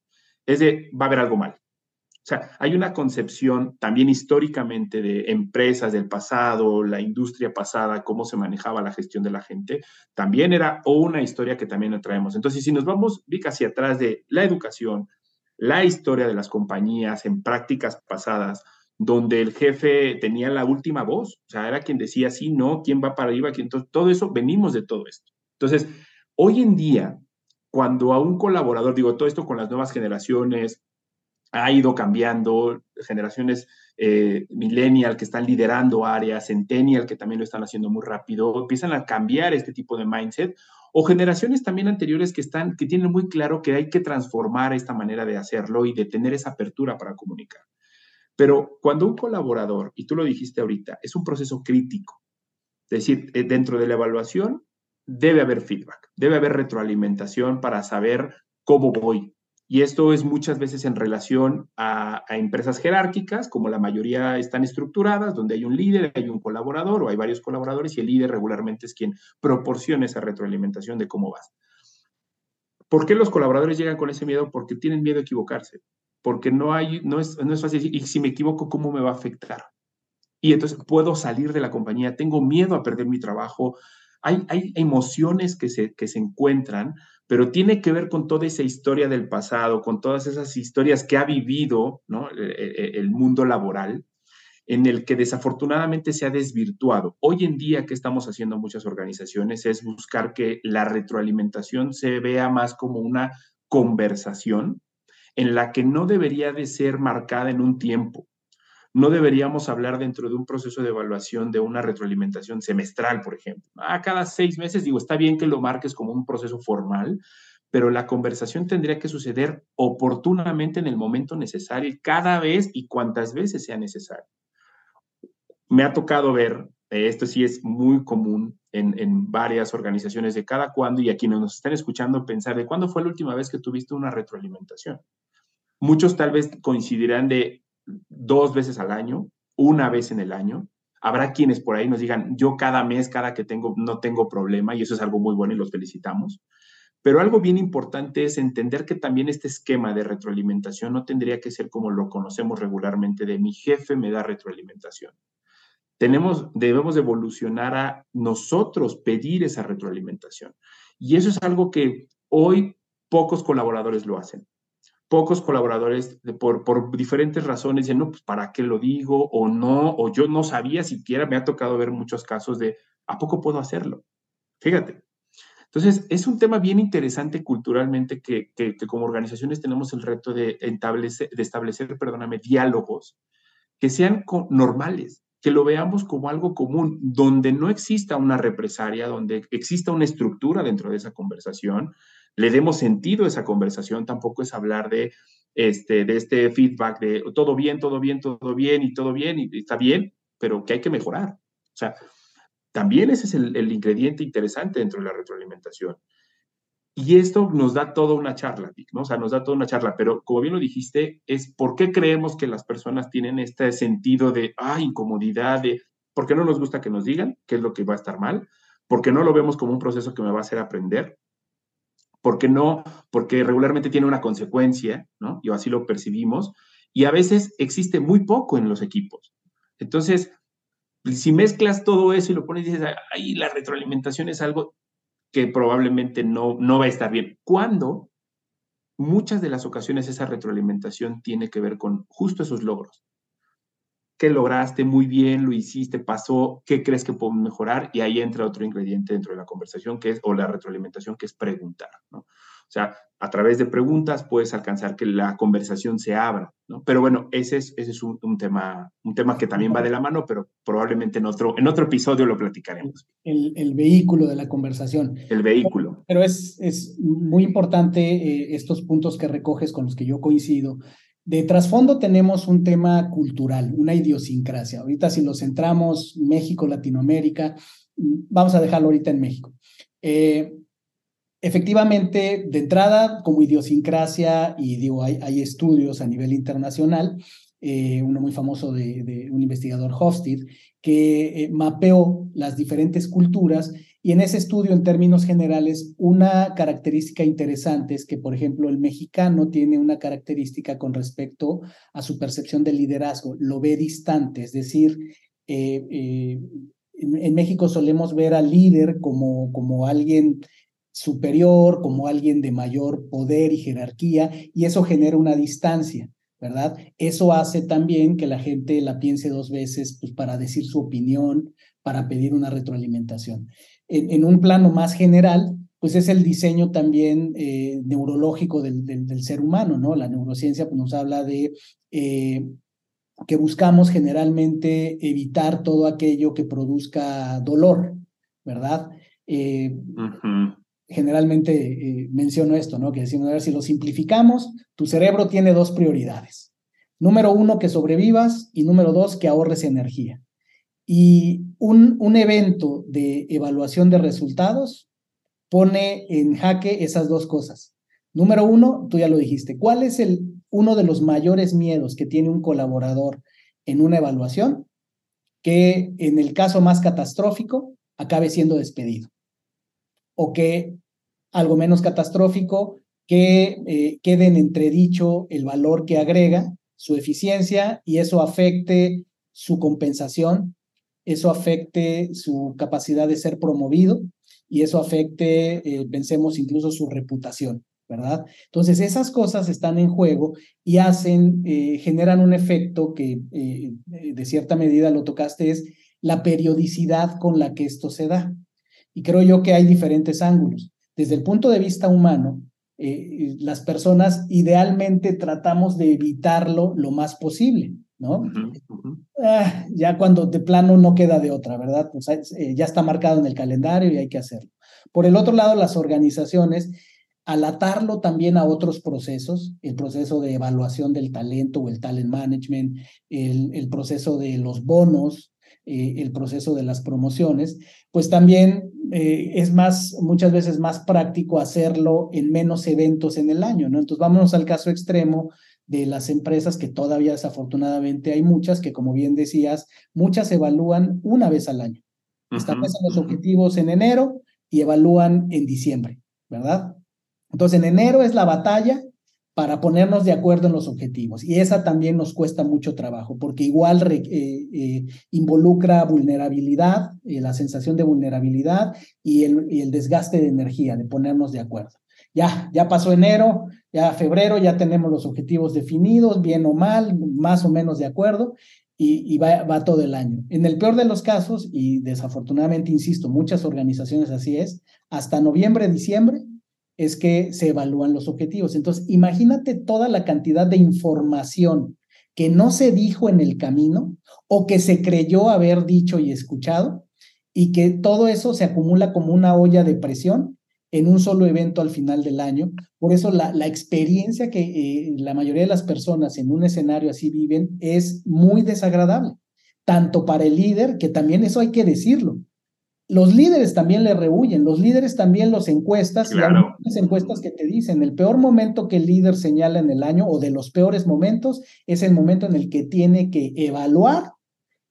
es de, va a haber algo mal. O sea, hay una concepción también históricamente de empresas del pasado, la industria pasada, cómo se manejaba la gestión de la gente, también era una historia que también traemos. Entonces, si nos vamos, Vic, hacia atrás de la educación, la historia de las compañías en prácticas pasadas, donde el jefe tenía la última voz, o sea, era quien decía sí, no, quién va para arriba, quién, todo eso, venimos de todo esto. Entonces, hoy en día, cuando a un colaborador, digo, todo esto con las nuevas generaciones, ha ido cambiando, generaciones eh, millennial que están liderando áreas, centennial que también lo están haciendo muy rápido, empiezan a cambiar este tipo de mindset, o generaciones también anteriores que están, que tienen muy claro que hay que transformar esta manera de hacerlo y de tener esa apertura para comunicar. Pero cuando un colaborador, y tú lo dijiste ahorita, es un proceso crítico, es decir, eh, dentro de la evaluación debe haber feedback, debe haber retroalimentación para saber cómo voy. Y esto es muchas veces en relación a, empresas jerárquicas, como la mayoría están estructuradas, donde hay un líder, hay un colaborador o hay varios colaboradores y el líder regularmente es quien proporciona esa retroalimentación de cómo vas. ¿Por qué los colaboradores llegan con ese miedo? Porque tienen miedo a equivocarse porque no, hay, no, es, no es fácil. Y si me equivoco, ¿cómo me va a afectar? Y entonces puedo salir de la compañía, tengo miedo a perder mi trabajo. Hay, hay emociones que se, que se encuentran, pero tiene que ver con toda esa historia del pasado, con todas esas historias que ha vivido ¿no? el, e, e, el mundo laboral, en el que desafortunadamente se ha desvirtuado. Hoy en día, que estamos haciendo muchas organizaciones? Es buscar que la retroalimentación se vea más como una conversación en la que no debería de ser marcada en un tiempo. No deberíamos hablar dentro de un proceso de evaluación de una retroalimentación semestral, por ejemplo. A cada seis meses, digo, está bien que lo marques como un proceso formal, pero la conversación tendría que suceder oportunamente en el momento necesario, cada vez y cuantas veces sea necesario. Me ha tocado ver, esto sí es muy común en, en, varias organizaciones de cada cuándo y a quienes nos están escuchando pensar de cuándo fue la última vez que tuviste una retroalimentación. Muchos tal vez coincidirán de dos veces al año, una vez en el año. Habrá quienes por ahí nos digan, yo cada mes, cada que tengo, no tengo problema, y eso es algo muy bueno y los felicitamos. Pero algo bien importante es entender que también este esquema de retroalimentación no tendría que ser como lo conocemos regularmente de mi jefe me da retroalimentación. Tenemos, debemos evolucionar a nosotros pedir esa retroalimentación. Y eso es algo que hoy pocos colaboradores lo hacen pocos colaboradores por, por diferentes razones dicen, no, pues para qué lo digo o no, o yo no sabía siquiera, me ha tocado ver muchos casos de, ¿a poco puedo hacerlo? Fíjate. Entonces, es un tema bien interesante culturalmente que, que, como organizaciones tenemos el reto de establecer, de establecer perdóname, diálogos que sean normales, que lo veamos como algo común, donde no exista una represalia, donde exista una estructura dentro de esa conversación, le demos sentido a esa conversación, tampoco es hablar de este, de este feedback de todo bien, todo bien, todo bien y todo bien y está bien, pero que hay que mejorar. O sea, también ese es el, ingrediente interesante dentro de la retroalimentación. Y esto nos da toda una charla, ¿no? O sea, nos da toda una charla, pero como bien lo dijiste, es por qué creemos que las personas tienen este sentido de, ah, incomodidad, de, ¿por qué no nos gusta que nos digan qué es lo que va a estar mal? porque no lo vemos como un proceso que me va a hacer aprender? ¿Por qué no? Porque regularmente tiene una consecuencia, ¿no? Y así lo percibimos. Y a veces existe muy poco en los equipos. Entonces, si mezclas todo eso y lo pones y dices, ahí la retroalimentación es algo que probablemente no, no va a estar bien. Cuando muchas de las ocasiones esa retroalimentación tiene que ver con justo esos logros qué lograste muy bien, lo hiciste, pasó, qué crees que podemos mejorar y ahí entra otro ingrediente dentro de la conversación que es, o la retroalimentación, que es preguntar, ¿no? O sea, a través de preguntas puedes alcanzar que la conversación se abra, ¿no? Pero bueno, ese es, ese es un, tema, un tema que también va de la mano, pero probablemente en otro, en otro episodio lo platicaremos. El, el vehículo de la conversación. El vehículo. pero es, es muy importante eh, estos puntos que recoges con los que yo coincido. De trasfondo tenemos un tema cultural, una idiosincrasia. Ahorita si lo centramos México, Latinoamérica, vamos a dejarlo ahorita en México. Eh, efectivamente, de entrada, como idiosincrasia, y digo, hay, hay estudios a nivel internacional, eh, uno muy famoso de, un investigador Hofstede, que eh, mapeó las diferentes culturas y en ese estudio, en términos generales, una característica interesante es que, por ejemplo, el mexicano tiene una característica con respecto a su percepción del liderazgo, lo ve distante, es decir, eh, en, México solemos ver al líder como, como alguien superior, como alguien de mayor poder y jerarquía, y eso genera una distancia. ¿verdad? Eso hace también que la gente la piense dos veces pues, para decir su opinión, para pedir una retroalimentación. En, un plano más general, pues es el diseño también eh, neurológico del, del, ser humano, ¿no? La neurociencia pues, nos habla de eh, que buscamos generalmente evitar todo aquello que produzca dolor, ¿verdad? Eh, generalmente menciono esto, ¿no? Que decimos, a ver, si lo simplificamos, tu cerebro tiene dos prioridades. Número uno, que sobrevivas y número dos, que ahorres energía. Y un, un evento de evaluación de resultados pone en jaque esas dos cosas. Número uno, tú ya lo dijiste, ¿cuál es el, uno de los mayores miedos que tiene un colaborador en una evaluación? Que en el caso más catastrófico acabe siendo despedido o que algo menos catastrófico, que eh, quede en entredicho el valor que agrega, su eficiencia, y eso afecte su compensación, eso afecte su capacidad de ser promovido y eso afecte, eh, pensemos, incluso su reputación, ¿verdad? Entonces, esas cosas están en juego y hacen, eh, generan un efecto que de cierta medida lo tocaste, es la periodicidad con la que esto se da. Y creo yo que hay diferentes ángulos. Desde el punto de vista humano, eh, las personas idealmente tratamos de evitarlo lo más posible, ¿no? Ah, ya cuando de plano no queda de otra, ¿verdad? Pues eh, ya está marcado en el calendario y hay que hacerlo. Por el otro lado, las organizaciones, al atarlo también a otros procesos, el proceso de evaluación del talento o el talent management, el, proceso de los bonos, eh, el proceso de las promociones, pues también eh, es más, muchas veces más práctico hacerlo en menos eventos en el año, ¿no? Entonces vámonos al caso extremo de las empresas que todavía desafortunadamente hay muchas que, como bien decías, muchas evalúan una vez al año. Establecen los objetivos en enero y evalúan en diciembre, ¿verdad? Entonces en enero es la batalla para ponernos de acuerdo en los objetivos. Y esa también nos cuesta mucho trabajo, porque igual eh, eh, involucra vulnerabilidad, eh, la sensación de vulnerabilidad y el, el, desgaste de energía, de ponernos de acuerdo. Ya, ya pasó enero, ya febrero, ya tenemos los objetivos definidos, bien o mal, más o menos de acuerdo, y, va, va todo el año. En el peor de los casos, y desafortunadamente, insisto, muchas organizaciones así es, hasta noviembre, diciembre, es que se evalúan los objetivos. Entonces, imagínate toda la cantidad de información que no se dijo en el camino o que se creyó haber dicho y escuchado y que todo eso se acumula como una olla de presión en un solo evento al final del año. Por eso la, la experiencia que eh, la mayoría de las personas en un escenario así viven es muy desagradable, tanto para el líder, que también eso hay que decirlo, los líderes también le rehuyen, los líderes también los encuestas, claro. las encuestas que te dicen, el peor momento que el líder señala en el año o de los peores momentos es el momento en el que tiene que evaluar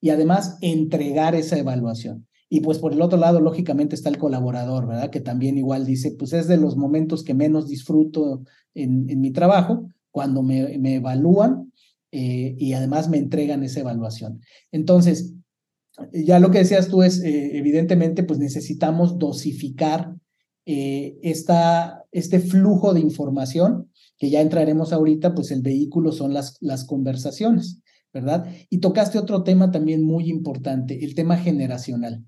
y además entregar esa evaluación. Y pues por el otro lado, lógicamente está el colaborador, ¿verdad? Que también igual dice, pues es de los momentos que menos disfruto en, mi trabajo, cuando me, me evalúan eh, y además me entregan esa evaluación. Entonces, ya lo que decías tú es, eh, evidentemente, pues necesitamos dosificar eh, esta, este flujo de información, que ya entraremos ahorita, pues el vehículo son las, las conversaciones, ¿verdad? Y tocaste otro tema también muy importante, el tema generacional.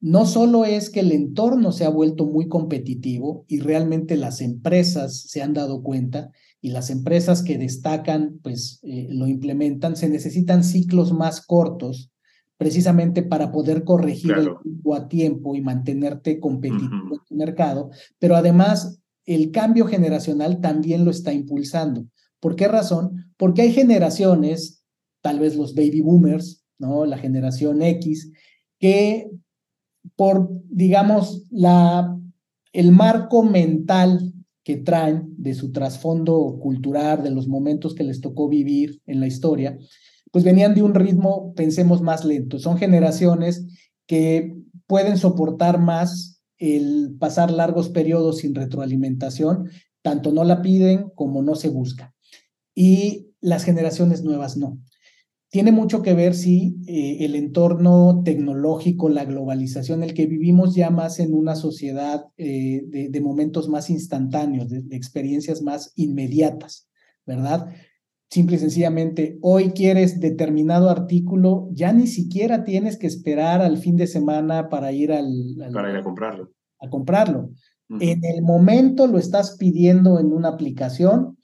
No solo es que el entorno se ha vuelto muy competitivo y realmente las empresas se han dado cuenta y las empresas que destacan, pues eh, lo implementan, se necesitan ciclos más cortos precisamente para poder corregir el tiempo a tiempo y mantenerte competitivo en el mercado, pero además el cambio generacional también lo está impulsando. ¿Por qué razón? Porque hay generaciones, tal vez los baby boomers, ¿no? La generación X, que por, digamos, la, el marco mental que traen de su trasfondo cultural, de los momentos que les tocó vivir en la historia, pues venían de un ritmo, pensemos, más lento. Son generaciones que pueden soportar más el pasar largos periodos sin retroalimentación, tanto no la piden como no se busca. Y las generaciones nuevas no. Tiene mucho que ver si eh, el entorno tecnológico, la globalización, el que vivimos ya más en una sociedad eh, de, momentos más instantáneos, de experiencias más inmediatas, ¿verdad? simple y sencillamente, hoy quieres determinado artículo, ya ni siquiera tienes que esperar al fin de semana para ir al... para ir a comprarlo. A comprarlo. En el momento lo estás pidiendo en una aplicación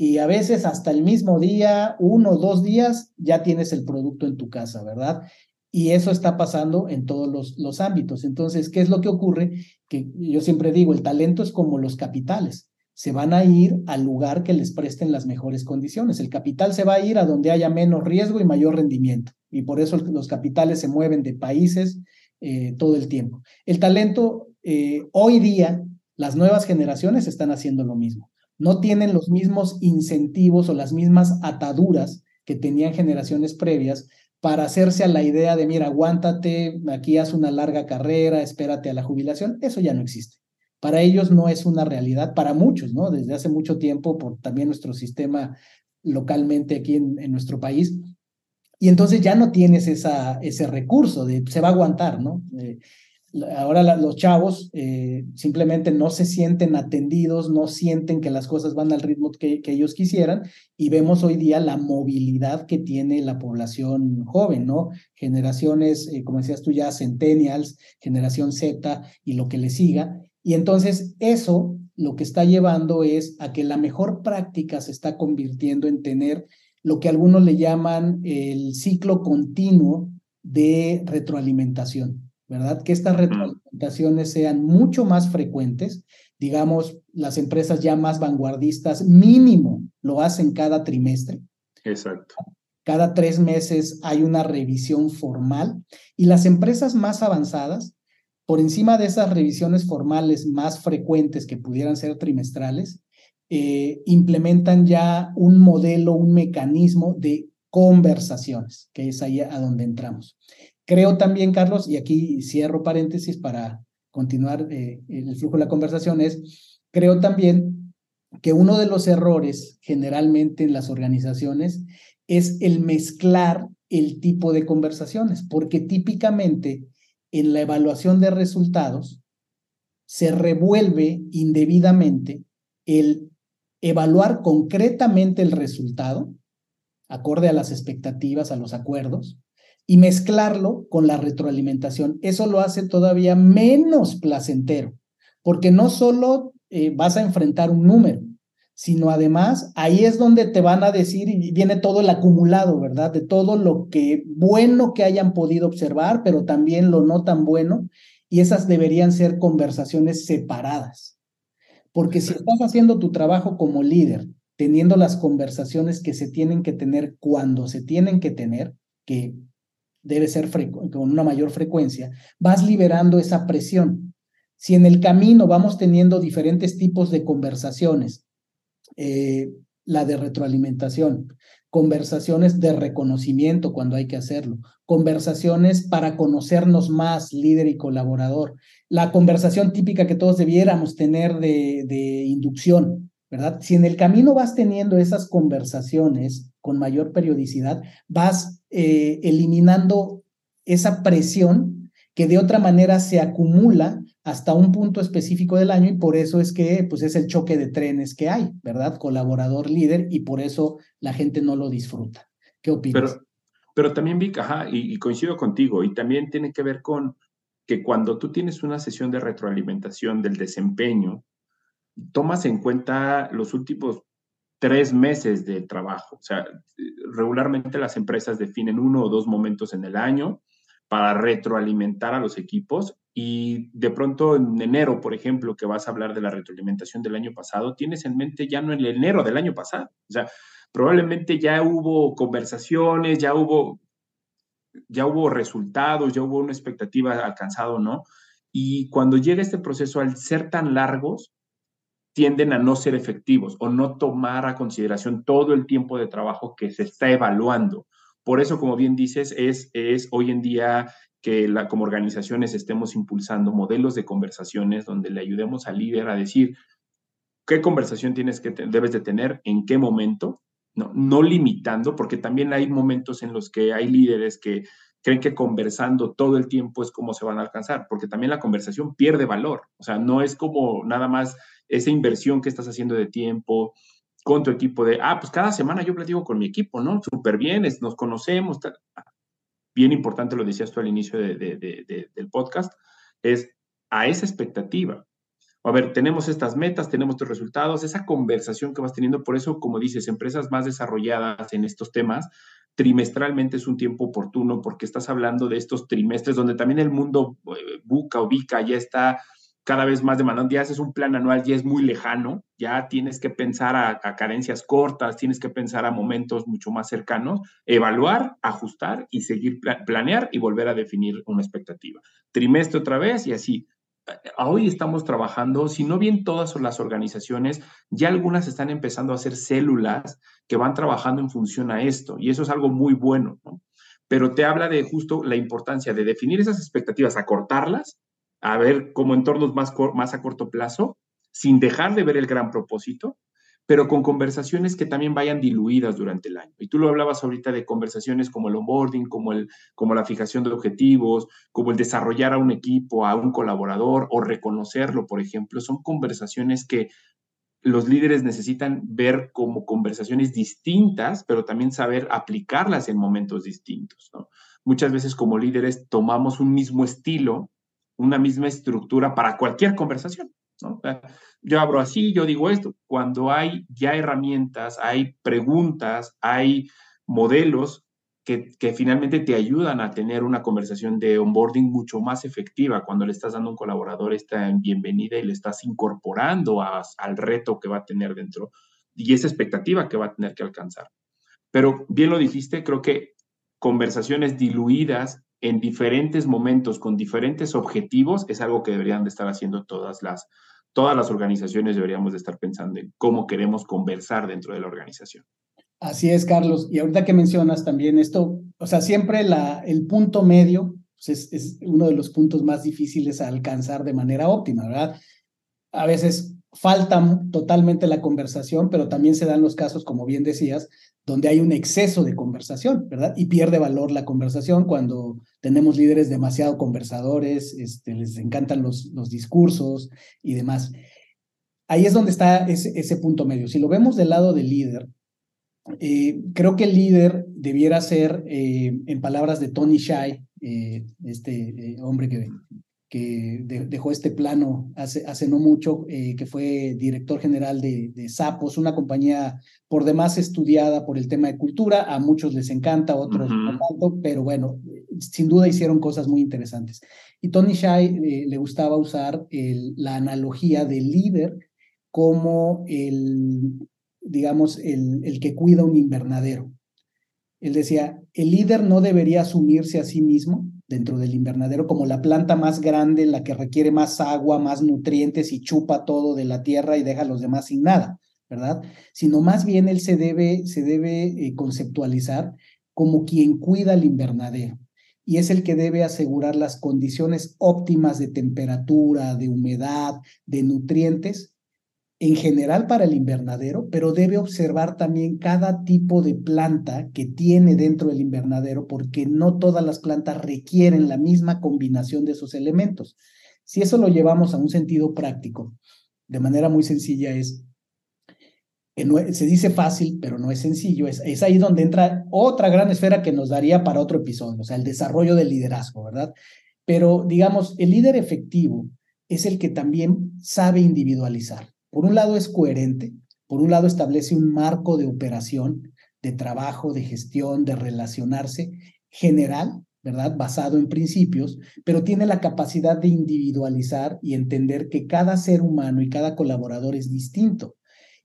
y a veces hasta el mismo día, uno o dos días, ya tienes el producto en tu casa, ¿verdad? Y eso está pasando en todos los, ámbitos. Entonces, ¿qué es lo que ocurre? Que yo siempre digo, el talento es como los capitales se van a ir al lugar que les presten las mejores condiciones. El capital se va a ir a donde haya menos riesgo y mayor rendimiento. Y por eso los capitales se mueven de países eh, todo el tiempo. El talento, eh, hoy día, las nuevas generaciones están haciendo lo mismo. No tienen los mismos incentivos o las mismas ataduras que tenían generaciones previas para hacerse a la idea de, mira, aguántate, aquí haz una larga carrera, espérate a la jubilación. Eso ya no existe para ellos no es una realidad, para muchos, ¿no? Desde hace mucho tiempo, por también nuestro sistema localmente aquí en, nuestro país. Y entonces ya no tienes esa, ese recurso de se va a aguantar, ¿no? Eh, ahora los chavos eh, simplemente no se sienten atendidos, no sienten que las cosas van al ritmo que, ellos quisieran y vemos hoy día la movilidad que tiene la población joven, ¿no? Generaciones, eh, como decías tú ya, centennials, generación Z y lo que le siga, y entonces eso lo que está llevando es a que la mejor práctica se está convirtiendo en tener lo que algunos le llaman el ciclo continuo de retroalimentación, ¿verdad? Que estas retroalimentaciones sean mucho más frecuentes, digamos, las empresas ya más vanguardistas mínimo lo hacen cada trimestre. Exacto. Cada tres meses hay una revisión formal y las empresas más avanzadas por encima de esas revisiones formales más frecuentes que pudieran ser trimestrales, eh, implementan ya un modelo, un mecanismo de conversaciones, que es ahí a donde entramos. Creo también, Carlos, y aquí cierro paréntesis para continuar eh, el flujo de la conversación, es, creo también que uno de los errores generalmente en las organizaciones es el mezclar el tipo de conversaciones, porque típicamente en la evaluación de resultados se revuelve indebidamente el evaluar concretamente el resultado, acorde a las expectativas, a los acuerdos, y mezclarlo con la retroalimentación. Eso lo hace todavía menos placentero, porque no solo eh, vas a enfrentar un número, sino además ahí es donde te van a decir y viene todo el acumulado, ¿verdad? De todo lo que bueno que hayan podido observar, pero también lo no tan bueno, y esas deberían ser conversaciones separadas. Porque si estás haciendo tu trabajo como líder, teniendo las conversaciones que se tienen que tener cuando se tienen que tener, que debe ser con una mayor frecuencia, vas liberando esa presión. Si en el camino vamos teniendo diferentes tipos de conversaciones, eh, la de retroalimentación, conversaciones de reconocimiento cuando hay que hacerlo, conversaciones para conocernos más, líder y colaborador, la conversación típica que todos debiéramos tener de, de inducción, ¿verdad? Si en el camino vas teniendo esas conversaciones con mayor periodicidad, vas eh, eliminando esa presión que de otra manera se acumula hasta un punto específico del año y por eso es que pues es el choque de trenes que hay, ¿verdad? Colaborador líder y por eso la gente no lo disfruta. ¿Qué opinas? Pero, pero también, Vic, ajá, y, coincido contigo, y también tiene que ver con que cuando tú tienes una sesión de retroalimentación del desempeño, tomas en cuenta los últimos tres meses de trabajo. O sea, regularmente las empresas definen uno o dos momentos en el año para retroalimentar a los equipos y de pronto en enero, por ejemplo, que vas a hablar de la retroalimentación del año pasado, tienes en mente ya no el enero del año pasado. O sea, probablemente ya hubo conversaciones, ya hubo, ya hubo resultados, ya hubo una expectativa alcanzada o no. Y cuando llega este proceso, al ser tan largos, tienden a no ser efectivos o no tomar a consideración todo el tiempo de trabajo que se está evaluando. Por eso, como bien dices, es, es hoy en día que la, como organizaciones estemos impulsando modelos de conversaciones donde le ayudemos al líder a decir qué conversación tienes que debes de tener, en qué momento, no, no limitando, porque también hay momentos en los que hay líderes que creen que conversando todo el tiempo es como se van a alcanzar, porque también la conversación pierde valor, o sea, no es como nada más esa inversión que estás haciendo de tiempo con tu equipo de, ah, pues cada semana yo platico con mi equipo, ¿no? Súper bien, nos conocemos, bien importante, lo decías tú al inicio del podcast, es a esa expectativa. A ver, tenemos estas metas, tenemos estos resultados, esa conversación que vas teniendo, por eso, como dices, empresas más desarrolladas en estos temas, trimestralmente es un tiempo oportuno porque estás hablando de estos trimestres donde también el mundo eh, buca o bica ya está cada vez más demandante, ya haces un plan anual, ya es muy lejano, ya tienes que pensar a, carencias cortas, tienes que pensar a momentos mucho más cercanos, evaluar, ajustar y seguir planear y volver a definir una expectativa. Trimestre otra vez y así. Hoy estamos trabajando, si no bien todas las organizaciones, ya algunas están empezando a hacer células que van trabajando en función a esto y eso es algo muy bueno, ¿no? Pero te habla de justo la importancia de definir esas expectativas, acortarlas a ver como entornos más, más a corto plazo, sin dejar de ver el gran propósito, pero con conversaciones que también vayan diluidas durante el año. Y tú lo hablabas ahorita de conversaciones como el onboarding, como, el, como la fijación de objetivos, como el desarrollar a un equipo, a un colaborador o reconocerlo, por ejemplo. Son conversaciones que los líderes necesitan ver como conversaciones distintas, pero también saber aplicarlas en momentos distintos. Muchas veces como líderes tomamos un mismo estilo una misma estructura para cualquier conversación. Yo abro así, yo digo esto. Cuando hay ya herramientas, hay preguntas, hay modelos que, finalmente te ayudan a tener una conversación de onboarding mucho más efectiva cuando le estás dando a un colaborador esta bienvenida y le estás incorporando al reto que va a tener dentro y esa expectativa que va a tener que alcanzar. Pero bien lo dijiste, creo que conversaciones diluidas en diferentes momentos con diferentes objetivos es algo que deberían de estar haciendo todas las, todas las organizaciones, deberíamos de estar pensando en cómo queremos conversar dentro de la organización. Así es, Carlos. Y ahorita que mencionas también esto, o sea, siempre la, el punto medio pues, es, es uno de los puntos más difíciles a alcanzar de manera óptima, ¿verdad? A veces falta totalmente la conversación, pero también se dan los casos, como bien decías, donde hay un exceso de conversación, ¿verdad? Y pierde valor la conversación cuando tenemos líderes demasiado conversadores, este, les encantan los, los discursos y demás. Ahí es donde está ese, ese punto medio. Si lo vemos del lado del líder, eh, creo que el líder debiera ser, eh, en palabras de Tony Shai, eh, este hombre que que dejó este plano hace, hace no mucho, eh, que fue director general de, de, Sapos, una compañía por demás estudiada por el tema de cultura. A muchos les encanta, a otros no tanto, pero bueno, sin duda hicieron cosas muy interesantes. Y Tony Shai eh, le gustaba usar el, la analogía del líder como el, digamos, el, el que cuida un invernadero. Él decía, el líder no debería asumirse a sí mismo dentro del invernadero como la planta más grande, la que requiere más agua, más nutrientes y chupa todo de la tierra y deja a los demás sin nada, ¿verdad? Sino más bien él se debe, se debe eh, conceptualizar como quien cuida el invernadero y es el que debe asegurar las condiciones óptimas de temperatura, de humedad, de nutrientes en general para el invernadero, pero debe observar también cada tipo de planta que tiene dentro del invernadero, porque no todas las plantas requieren la misma combinación de esos elementos. Si eso lo llevamos a un sentido práctico, de manera muy sencilla es, se dice fácil, pero no es sencillo, es, es ahí donde entra otra gran esfera que nos daría para otro episodio, o sea, el desarrollo del liderazgo, ¿verdad? Pero digamos, el líder efectivo es el que también sabe individualizar por un lado es coherente, por un lado establece un marco de operación, de trabajo, de gestión, de relacionarse general, ¿verdad? Basado en principios, pero tiene la capacidad de individualizar y entender que cada ser humano y cada colaborador es distinto.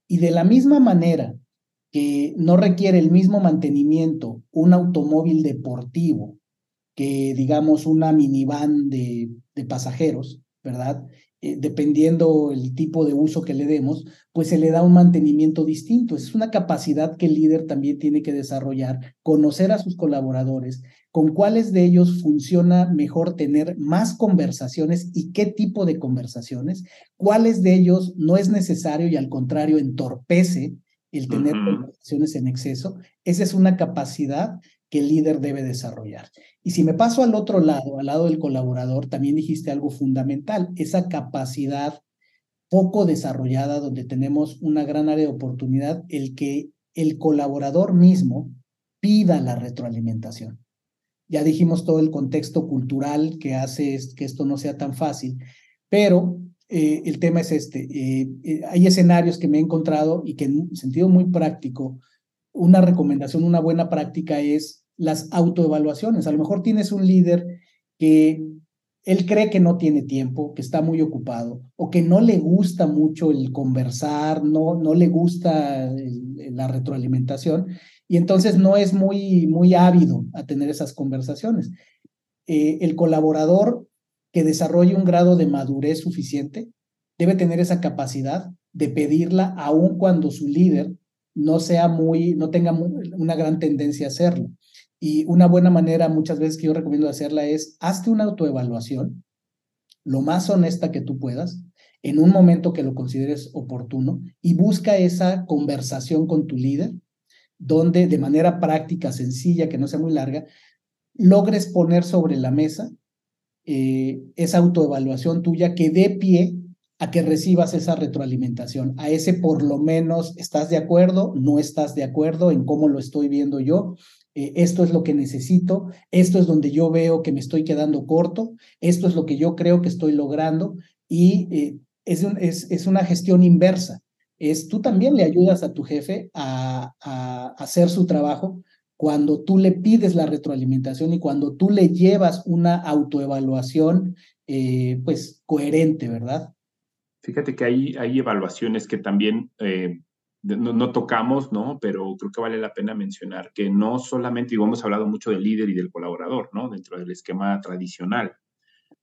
Y de la misma manera que no requiere el mismo mantenimiento un automóvil deportivo que, digamos, una minivan de, de pasajeros, ¿verdad? Eh, dependiendo el tipo de uso que le demos, pues se le da un mantenimiento distinto. Es una capacidad que el líder también tiene que desarrollar, conocer a sus colaboradores, con cuáles de ellos funciona mejor tener más conversaciones y qué tipo de conversaciones, cuáles de ellos no es necesario y al contrario entorpece el tener conversaciones en exceso. Esa es una capacidad que el líder debe desarrollar. Y si me paso al otro lado, al lado del colaborador, también dijiste algo fundamental, esa capacidad poco desarrollada donde tenemos una gran área de oportunidad, el que el colaborador mismo pida la retroalimentación. Ya dijimos todo el contexto cultural que hace que esto no sea tan fácil, pero eh, el tema es este. Eh, eh, hay escenarios que me he encontrado y que en un sentido muy práctico, una recomendación, una buena práctica es las autoevaluaciones. A lo mejor tienes un líder que él cree que no tiene tiempo, que está muy ocupado o que no le gusta mucho el conversar, no, no le gusta la retroalimentación y entonces no es muy, muy ávido a tener esas conversaciones. Eh, el colaborador que desarrolle un grado de madurez suficiente debe tener esa capacidad de pedirla aun cuando su líder no sea muy, no tenga una gran tendencia a hacerlo. Y una buena manera muchas veces que yo recomiendo hacerla es, hazte una autoevaluación, lo más honesta que tú puedas, en un momento que lo consideres oportuno, y busca esa conversación con tu líder, donde de manera práctica, sencilla, que no sea muy larga, logres poner sobre la mesa eh, esa autoevaluación tuya que dé pie a que recibas esa retroalimentación, a ese por lo menos estás de acuerdo, no estás de acuerdo en cómo lo estoy viendo yo, eh, esto es lo que necesito, esto es donde yo veo que me estoy quedando corto, esto es lo que yo creo que estoy logrando y eh, es, es, es, una gestión inversa. Es tú también le ayudas a tu jefe a, a, hacer su trabajo cuando tú le pides la retroalimentación y cuando tú le llevas una autoevaluación eh, pues coherente, ¿verdad? Fíjate que hay, hay evaluaciones que también no, tocamos, ¿no? Pero creo que vale la pena mencionar que no solamente, y hemos hablado mucho del líder y del colaborador, ¿no? Dentro del esquema tradicional,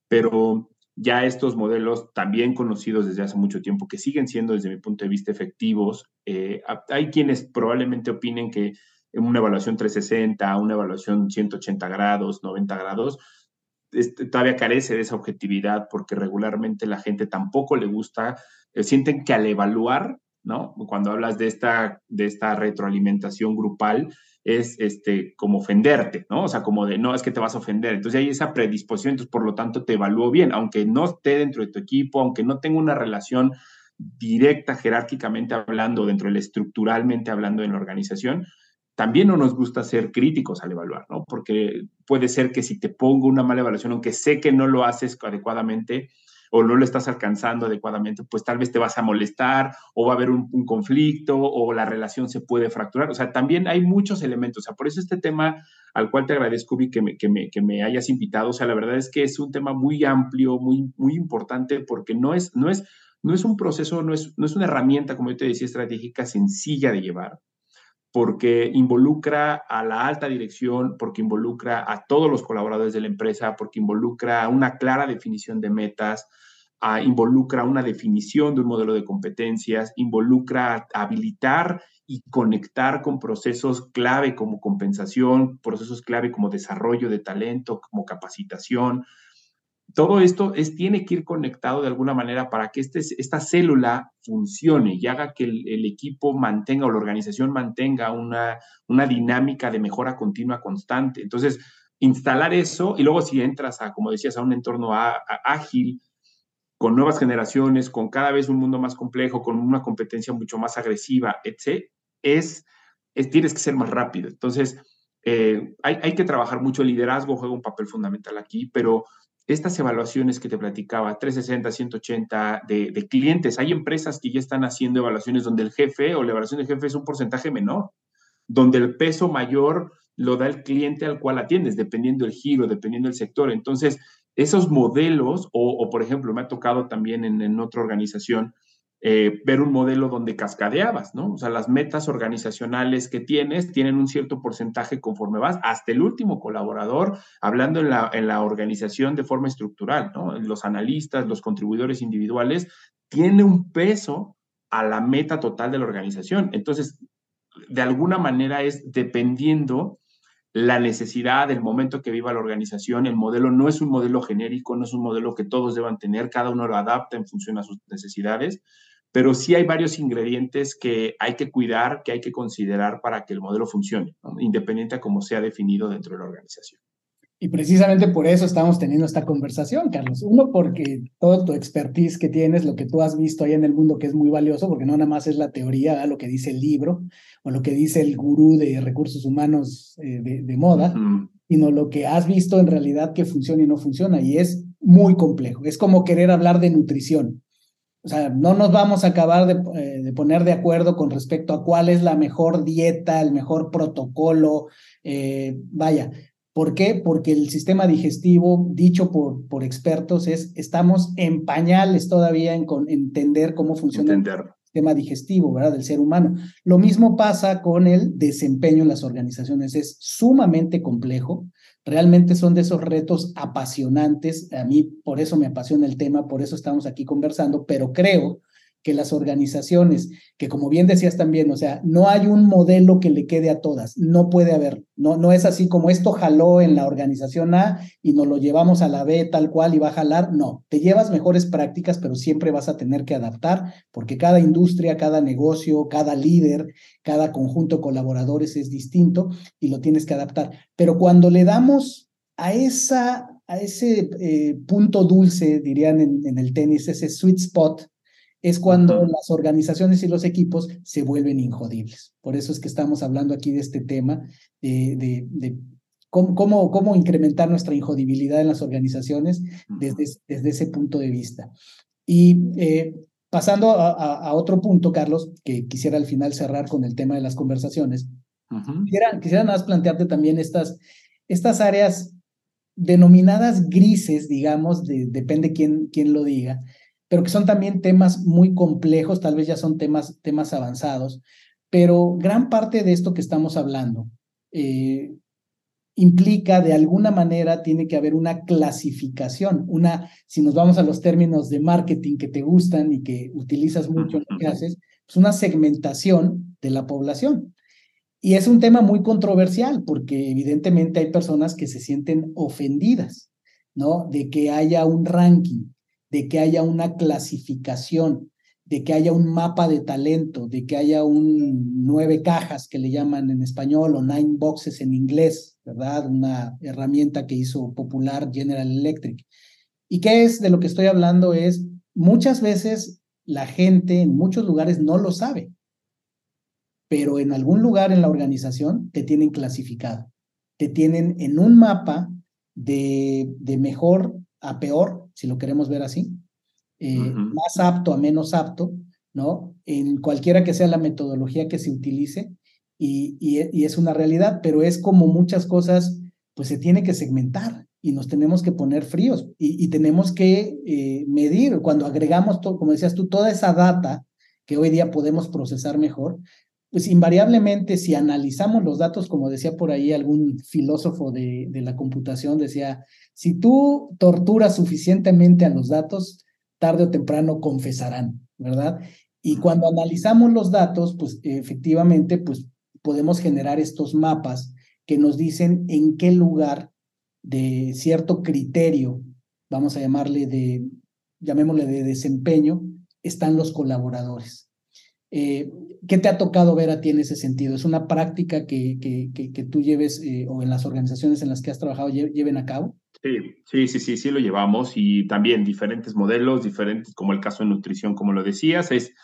pero ya estos modelos también conocidos desde hace mucho tiempo, que siguen siendo desde mi punto de vista efectivos, eh, hay quienes probablemente opinen que una evaluación 360, una evaluación 180 grados, 90 grados, este, todavía carece de esa objetividad porque regularmente la gente tampoco le gusta, eh, sienten que al evaluar ¿no? Cuando hablas de esta, de esta retroalimentación grupal, es este, como ofenderte, ¿no? O sea, como de, no, es que te vas a ofender. Entonces hay esa predisposición, entonces por lo tanto te evalúo bien, aunque no esté dentro de tu equipo, aunque no tenga una relación directa jerárquicamente hablando, dentro del estructuralmente hablando en la organización, también no nos gusta ser críticos al evaluar, ¿no? Porque puede ser que si te pongo una mala evaluación, aunque sé que no lo haces adecuadamente, o no lo estás alcanzando adecuadamente, pues tal vez te vas a molestar o va a haber un, conflicto o la relación se puede fracturar. O sea, también hay muchos elementos. O sea, por eso este tema al cual te agradezco, que me, que me, que me hayas invitado. O sea, la verdad es que es un tema muy amplio, muy, muy importante porque no es, no es, no es un proceso, no es, no es una herramienta, como yo te decía, estratégica sencilla de llevar porque involucra a la alta dirección, porque involucra a todos los colaboradores de la empresa, porque involucra una clara definición de metas, involucra una definición de un modelo de competencias, involucra habilitar y conectar con procesos clave como compensación, procesos clave como desarrollo de talento, como capacitación, todo esto es, tiene que ir conectado de alguna manera para que este, esta célula funcione y haga que el, equipo mantenga o la organización mantenga una, una dinámica de mejora continua constante. Entonces, instalar eso y luego si entras a, como decías, a un entorno ágil, con nuevas generaciones, con cada vez un mundo más complejo, con una competencia mucho más agresiva, etc., es, es tienes que ser más rápido. Entonces, eh, hay, hay que trabajar mucho el liderazgo, juega un papel fundamental aquí, pero estas evaluaciones que te platicaba, 360, 180 de, clientes, hay empresas que ya están haciendo evaluaciones donde el jefe o la evaluación del jefe es un porcentaje menor. donde el peso mayor lo da el cliente al cual atiendes, dependiendo del giro, dependiendo del sector. Entonces, esos modelos, o, por ejemplo, me ha tocado también en, otra organización eh, ver un modelo donde cascadeabas, ¿no? O sea, las metas organizacionales que tienes tienen un cierto porcentaje conforme vas, hasta el último colaborador, hablando en la, en la organización de forma estructural, ¿no? Los analistas, los contribuidores individuales, tiene un peso a la meta total de la organización. Entonces, de alguna manera es dependiendo la necesidad del momento que viva la organización. El modelo no es un modelo genérico, no es un modelo que todos deban tener, cada uno lo adapta en función a sus necesidades, pero sí hay varios ingredientes que hay que cuidar, que hay que considerar para que el modelo funcione, independiente a cómo sea definido dentro de la organización. Y precisamente por eso estamos teniendo esta conversación, Carlos. Uno, porque todo tu expertise que tienes, lo que tú has visto ahí en el mundo, que es muy valioso, porque no nada más es la teoría, lo que dice el libro o lo que dice el gurú de recursos humanos eh, de, moda, sino lo que has visto en realidad que funciona y no funciona. Y es muy complejo. Es como querer hablar de nutrición. O sea, no nos vamos a acabar de, eh, de poner de acuerdo con respecto a cuál es la mejor dieta, el mejor protocolo. Eh, vaya, ¿Por qué? Porque el sistema digestivo, dicho por, por expertos, es estamos en pañales todavía en entender cómo funciona el sistema digestivo, ¿verdad? Del ser humano. Lo mismo pasa con el desempeño en las organizaciones. Es sumamente complejo. Realmente son de esos retos apasionantes. A mí por eso me apasiona el tema, por eso estamos aquí conversando, pero creo que las organizaciones, que como bien decías también, o sea, no hay un modelo que le quede a todas, no puede haber, no, no es así como esto jaló en la organización A y nos lo llevamos a la B tal cual y va a jalar, no, te llevas mejores prácticas, pero siempre vas a tener que adaptar, porque cada industria, cada negocio, cada líder, cada conjunto de colaboradores es distinto y lo tienes que adaptar. Pero cuando le damos a esa a ese eh, punto dulce, dirían en, en el tenis, ese sweet spot, es cuando las organizaciones y los equipos se vuelven injodibles. Por eso es que estamos hablando aquí de este tema, de, de, cómo, cómo, incrementar nuestra injodibilidad en las organizaciones desde, desde ese punto de vista. Y eh, pasando a, otro punto, Carlos, que quisiera al final cerrar con el tema de las conversaciones, quisiera, quisiera nada más plantearte también estas, estas áreas denominadas grises, digamos, depende quién, quién lo diga, pero que son también temas muy complejos, tal vez ya son temas, temas avanzados, pero gran parte de esto que estamos hablando eh, implica de alguna manera tiene que haber una clasificación, una, si nos vamos a los términos de marketing que te gustan y que utilizas mucho en lo que haces, pues una segmentación de la población. Y es un tema muy controversial porque evidentemente hay personas que se sienten ofendidas, ¿no? De que haya un ranking de que haya una clasificación, de que haya un mapa de talento, de que haya un nueve cajas que le llaman en español o nine boxes en inglés, ¿verdad? Una herramienta que hizo popular General Electric. ¿Y qué es de lo que estoy hablando? Es muchas veces la gente en muchos lugares no lo sabe, pero en algún lugar en la organización te tienen clasificado, te tienen en un mapa de, de mejor a peor si lo queremos ver así, eh, más apto a menos apto, ¿no? En cualquiera que sea la metodología que se utilice, y, y, es una realidad, pero es como muchas cosas, pues se tiene que segmentar y nos tenemos que poner fríos y, tenemos que eh, medir, cuando agregamos, como decías tú, toda esa data que hoy día podemos procesar mejor, pues invariablemente si analizamos los datos, como decía por ahí algún filósofo de, de la computación, decía, si tú torturas suficientemente a los datos, tarde o temprano confesarán, ¿verdad? Y cuando analizamos los datos, pues efectivamente, pues podemos generar estos mapas que nos dicen en qué lugar de cierto criterio, vamos a llamarle de, llamémosle de desempeño, están los colaboradores. Eh, ¿Qué te ha tocado ver a ti en ese sentido? ¿Es una práctica que, que, que, tú lleves eh, o en las organizaciones en las que has trabajado lleven a cabo? Sí, sí, sí, sí, sí lo llevamos y también diferentes modelos, diferentes, como el caso de nutrición, como lo decías, es,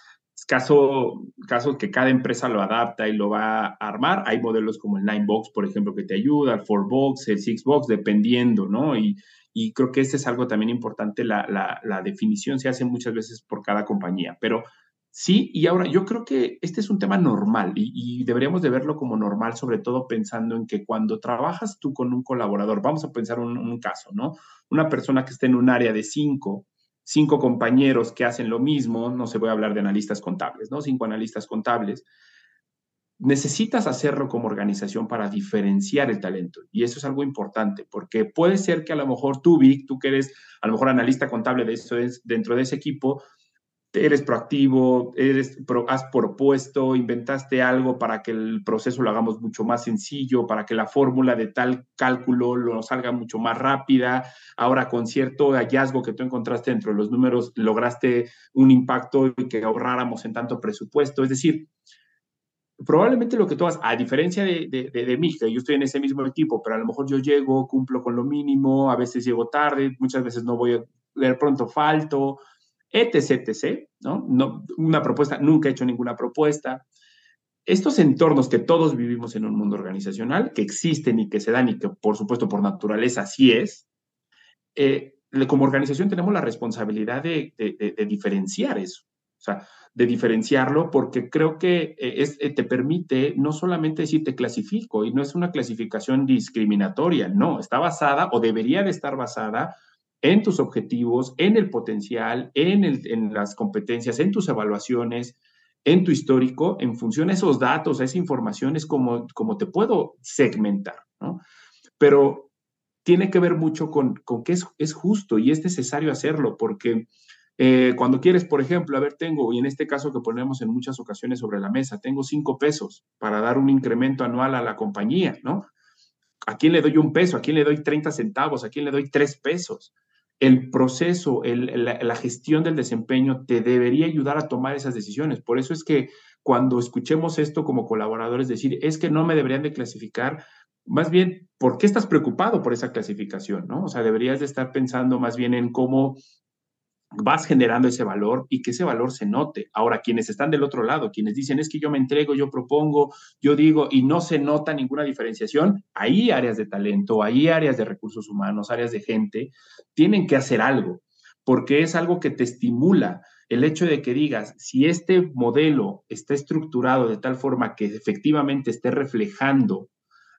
caso, caso que cada empresa lo adapta y lo va a armar. Hay modelos como el Nine Box, por ejemplo, que te ayuda, el Four Box, el Six Box, dependiendo, ¿no? Y, y creo que este es algo también importante, la, la definición se hace muchas veces por cada compañía, pero Sí, y ahora yo creo que este es un tema normal y, deberíamos de verlo como normal, sobre todo pensando en que cuando trabajas tú con un colaborador, vamos a pensar un, un caso, ¿no? Una persona que esté en un área de cinco, cinco compañeros que hacen lo mismo, no se voy a hablar de analistas contables, ¿no? Cinco analistas contables. Necesitas hacerlo como organización para diferenciar el talento. Y eso es algo importante, porque puede ser que a lo mejor tú, Vic, tú que eres a lo mejor analista contable de eso es, dentro de ese equipo, eres proactivo, eres, has propuesto, inventaste algo para que el proceso lo hagamos mucho más sencillo, para que la fórmula de tal cálculo lo salga mucho más rápida. Ahora, con cierto hallazgo que tú encontraste dentro de los números, lograste un impacto y que ahorráramos en tanto presupuesto. Es decir, probablemente lo que tú hagas, a diferencia de, de, de, mí, que yo estoy en ese mismo equipo, pero a lo mejor yo llego, cumplo con lo mínimo, a veces llego tarde, muchas veces no voy a leer pronto, falto, etc, etc, ¿no? ¿no? Una propuesta, nunca he hecho ninguna propuesta. Estos entornos que todos vivimos en un mundo organizacional, que existen y que se dan y que por supuesto por naturaleza así es, eh, como organización tenemos la responsabilidad de, diferenciar eso, o sea, de diferenciarlo porque creo que eh, es, eh, te permite no solamente decir te clasifico y no es una clasificación discriminatoria, no, está basada o debería de estar basada en tus objetivos, en el potencial, en, las competencias, en tus evaluaciones, en tu histórico, en función a esos datos, a esa información, es como, como te puedo segmentar, ¿no? Pero tiene que ver mucho con, con que es, es justo y es necesario hacerlo, porque eh, cuando quieres, por ejemplo, a ver, tengo, y en este caso que ponemos en muchas ocasiones sobre la mesa, tengo cinco pesos para dar un incremento anual a la compañía, ¿no? ¿A quién le doy un peso? ¿A quién le doy 30 centavos? ¿A quién le doy tres pesos? El proceso, la, gestión del desempeño te debería ayudar a tomar esas decisiones. Por eso es que cuando escuchemos esto como colaboradores decir, es que no me deberían de clasificar, más bien, ¿por qué estás preocupado por esa clasificación? ¿no? O sea, deberías de estar pensando más bien en cómo vas generando ese valor y que ese valor se note. Ahora, quienes están del otro lado, quienes dicen es que yo me entrego, yo propongo, yo digo y no se nota ninguna diferenciación, ahí áreas de talento, ahí áreas de recursos humanos, áreas de gente, tienen que hacer algo, porque es algo que te estimula. El hecho de que digas, si este modelo está estructurado de tal forma que efectivamente esté reflejando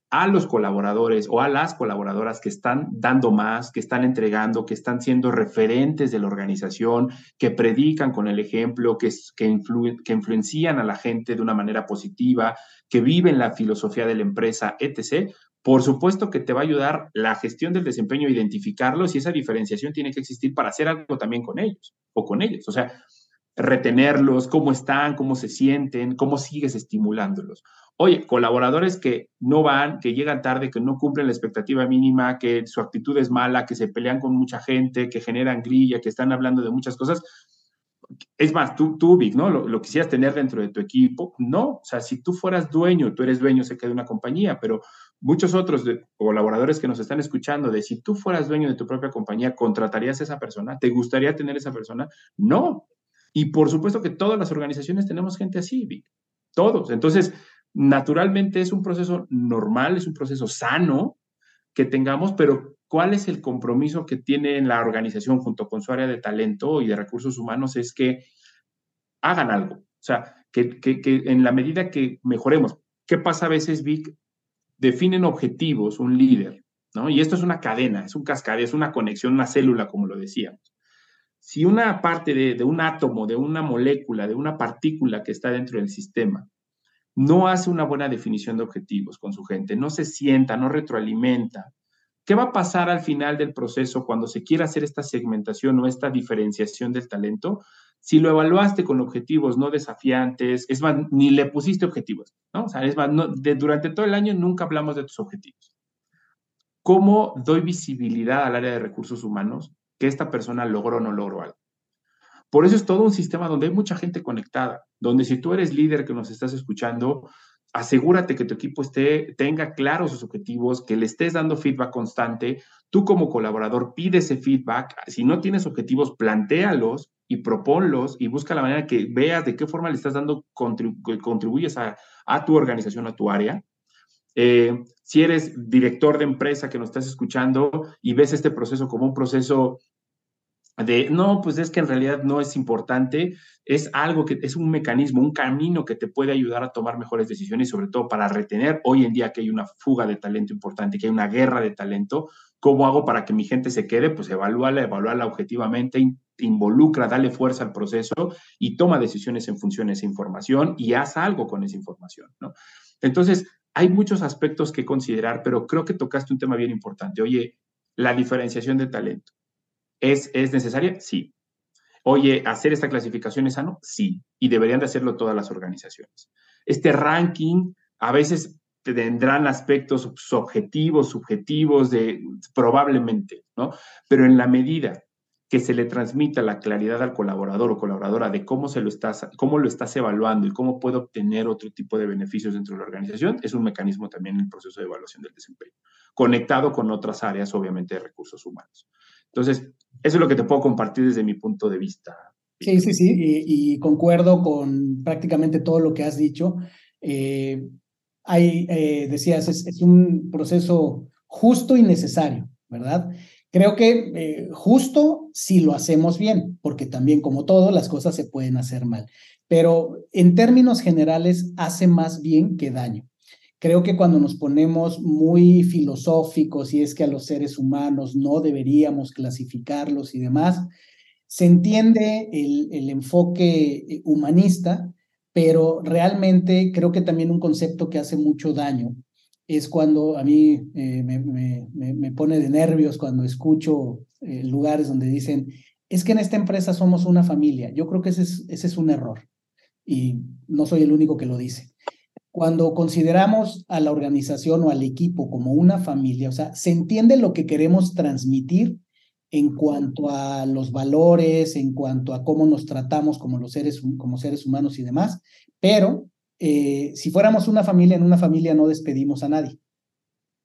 a los colaboradores o a las colaboradoras que están dando más, que están entregando, que están siendo referentes de la organización, que predican con el ejemplo, que, que, que influencian a la gente de una manera positiva, que viven la filosofía de la empresa, etc. Por supuesto que te va a ayudar la gestión del desempeño identificarlos y esa diferenciación tiene que existir para hacer algo también con ellos o con ellos. O sea, retenerlos, cómo están, cómo se sienten, cómo sigues estimulándolos. Oye, colaboradores que no van, que llegan tarde, que no cumplen la expectativa mínima, que su actitud es mala, que se pelean con mucha gente, que generan grilla, que están hablando de muchas cosas. Es más, tú, tú Vic, ¿no? Lo, quisieras tener dentro de tu equipo. No, o sea, si tú fueras dueño, tú eres dueño, sé que de una compañía, pero muchos otros colaboradores que nos están escuchando, de si tú fueras dueño de tu propia compañía, ¿contratarías a esa persona? ¿Te gustaría tener esa persona? No, y por supuesto que todas las organizaciones tenemos gente así, Vic. Todos. Entonces, naturalmente es un proceso normal, es un proceso sano que tengamos, pero ¿cuál es el compromiso que tiene la organización junto con su área de talento y de recursos humanos? Es que hagan algo. O sea, que, que, que en la medida que mejoremos, ¿qué pasa a veces, Vic? Definen objetivos, un líder, ¿no? Y esto es una cadena, es un cascade, es una conexión, una célula, como lo decíamos si una parte de, un átomo, de una molécula, de una partícula que está dentro del sistema, no hace una buena definición de objetivos con su gente, no se sienta, no retroalimenta, ¿qué va a pasar al final del proceso cuando se quiera hacer esta segmentación o esta diferenciación del talento? Si lo evaluaste con objetivos no desafiantes, es más, ni le pusiste objetivos, ¿no? O sea, es más, durante todo el año nunca hablamos de tus objetivos. ¿Cómo doy visibilidad al área de recursos humanos que esta persona logró o no logró algo. Por eso es todo un sistema donde hay mucha gente conectada, donde si tú eres líder que nos estás escuchando, asegúrate que tu equipo esté, tenga claros sus objetivos, que le estés dando feedback constante. Tú como colaborador pide ese feedback. Si no tienes objetivos, plantéalos y proponlos y busca la manera que veas de qué forma le estás dando, contribuyes a, tu organización, a tu área. Eh, si eres director de empresa que nos estás escuchando y ves este proceso como un proceso de, no, pues es que en realidad no es importante, es algo que es un mecanismo, un camino que te puede ayudar a tomar mejores decisiones, sobre todo para retener hoy en día que hay una fuga de talento importante, que hay una guerra de talento, ¿cómo hago para que mi gente se quede? Pues evalúala, evalúala objetivamente, involucra, dale fuerza al proceso y toma decisiones en función de esa información y haz algo con esa información, ¿no? Entonces, hay muchos aspectos que considerar, pero creo que tocaste un tema bien importante. Oye, la diferenciación de talento. ¿Es, ¿Es necesaria? Sí. Oye, ¿hacer esta clasificación es sano? Sí. Y deberían de hacerlo todas las organizaciones. Este ranking a veces tendrán aspectos subjetivos, subjetivos, de, probablemente, ¿no? Pero en la medida que se le transmita la claridad al colaborador o colaboradora de cómo, se lo estás, cómo lo estás evaluando y cómo puede obtener otro tipo de beneficios dentro de la organización, es un mecanismo también en el proceso de evaluación del desempeño, conectado con otras áreas, obviamente, de recursos humanos. Entonces, eso es lo que te puedo compartir desde mi punto de vista. Sí, sí, sí, y, concuerdo con prácticamente todo lo que has dicho. Eh, hay, eh, decías, es, es, un proceso justo y necesario, ¿verdad? Creo que eh, justo si lo hacemos bien, porque también como todo, las cosas se pueden hacer mal, pero en términos generales hace más bien que daño. Creo que cuando nos ponemos muy filosóficos y es que a los seres humanos no deberíamos clasificarlos y demás, se entiende el, el enfoque eh, humanista, pero realmente creo que también un concepto que hace mucho daño es cuando a mí eh, me, me, me, pone de nervios cuando escucho eh, lugares donde dicen, es que en esta empresa somos una familia. Yo creo que ese es, ese es un error y no soy el único que lo dice. Cuando consideramos a la organización o al equipo como una familia, o sea, se entiende lo que queremos transmitir en cuanto a los valores, en cuanto a cómo nos tratamos como los seres, como seres humanos y demás, pero eh, si fuéramos una familia, en una familia no despedimos a nadie.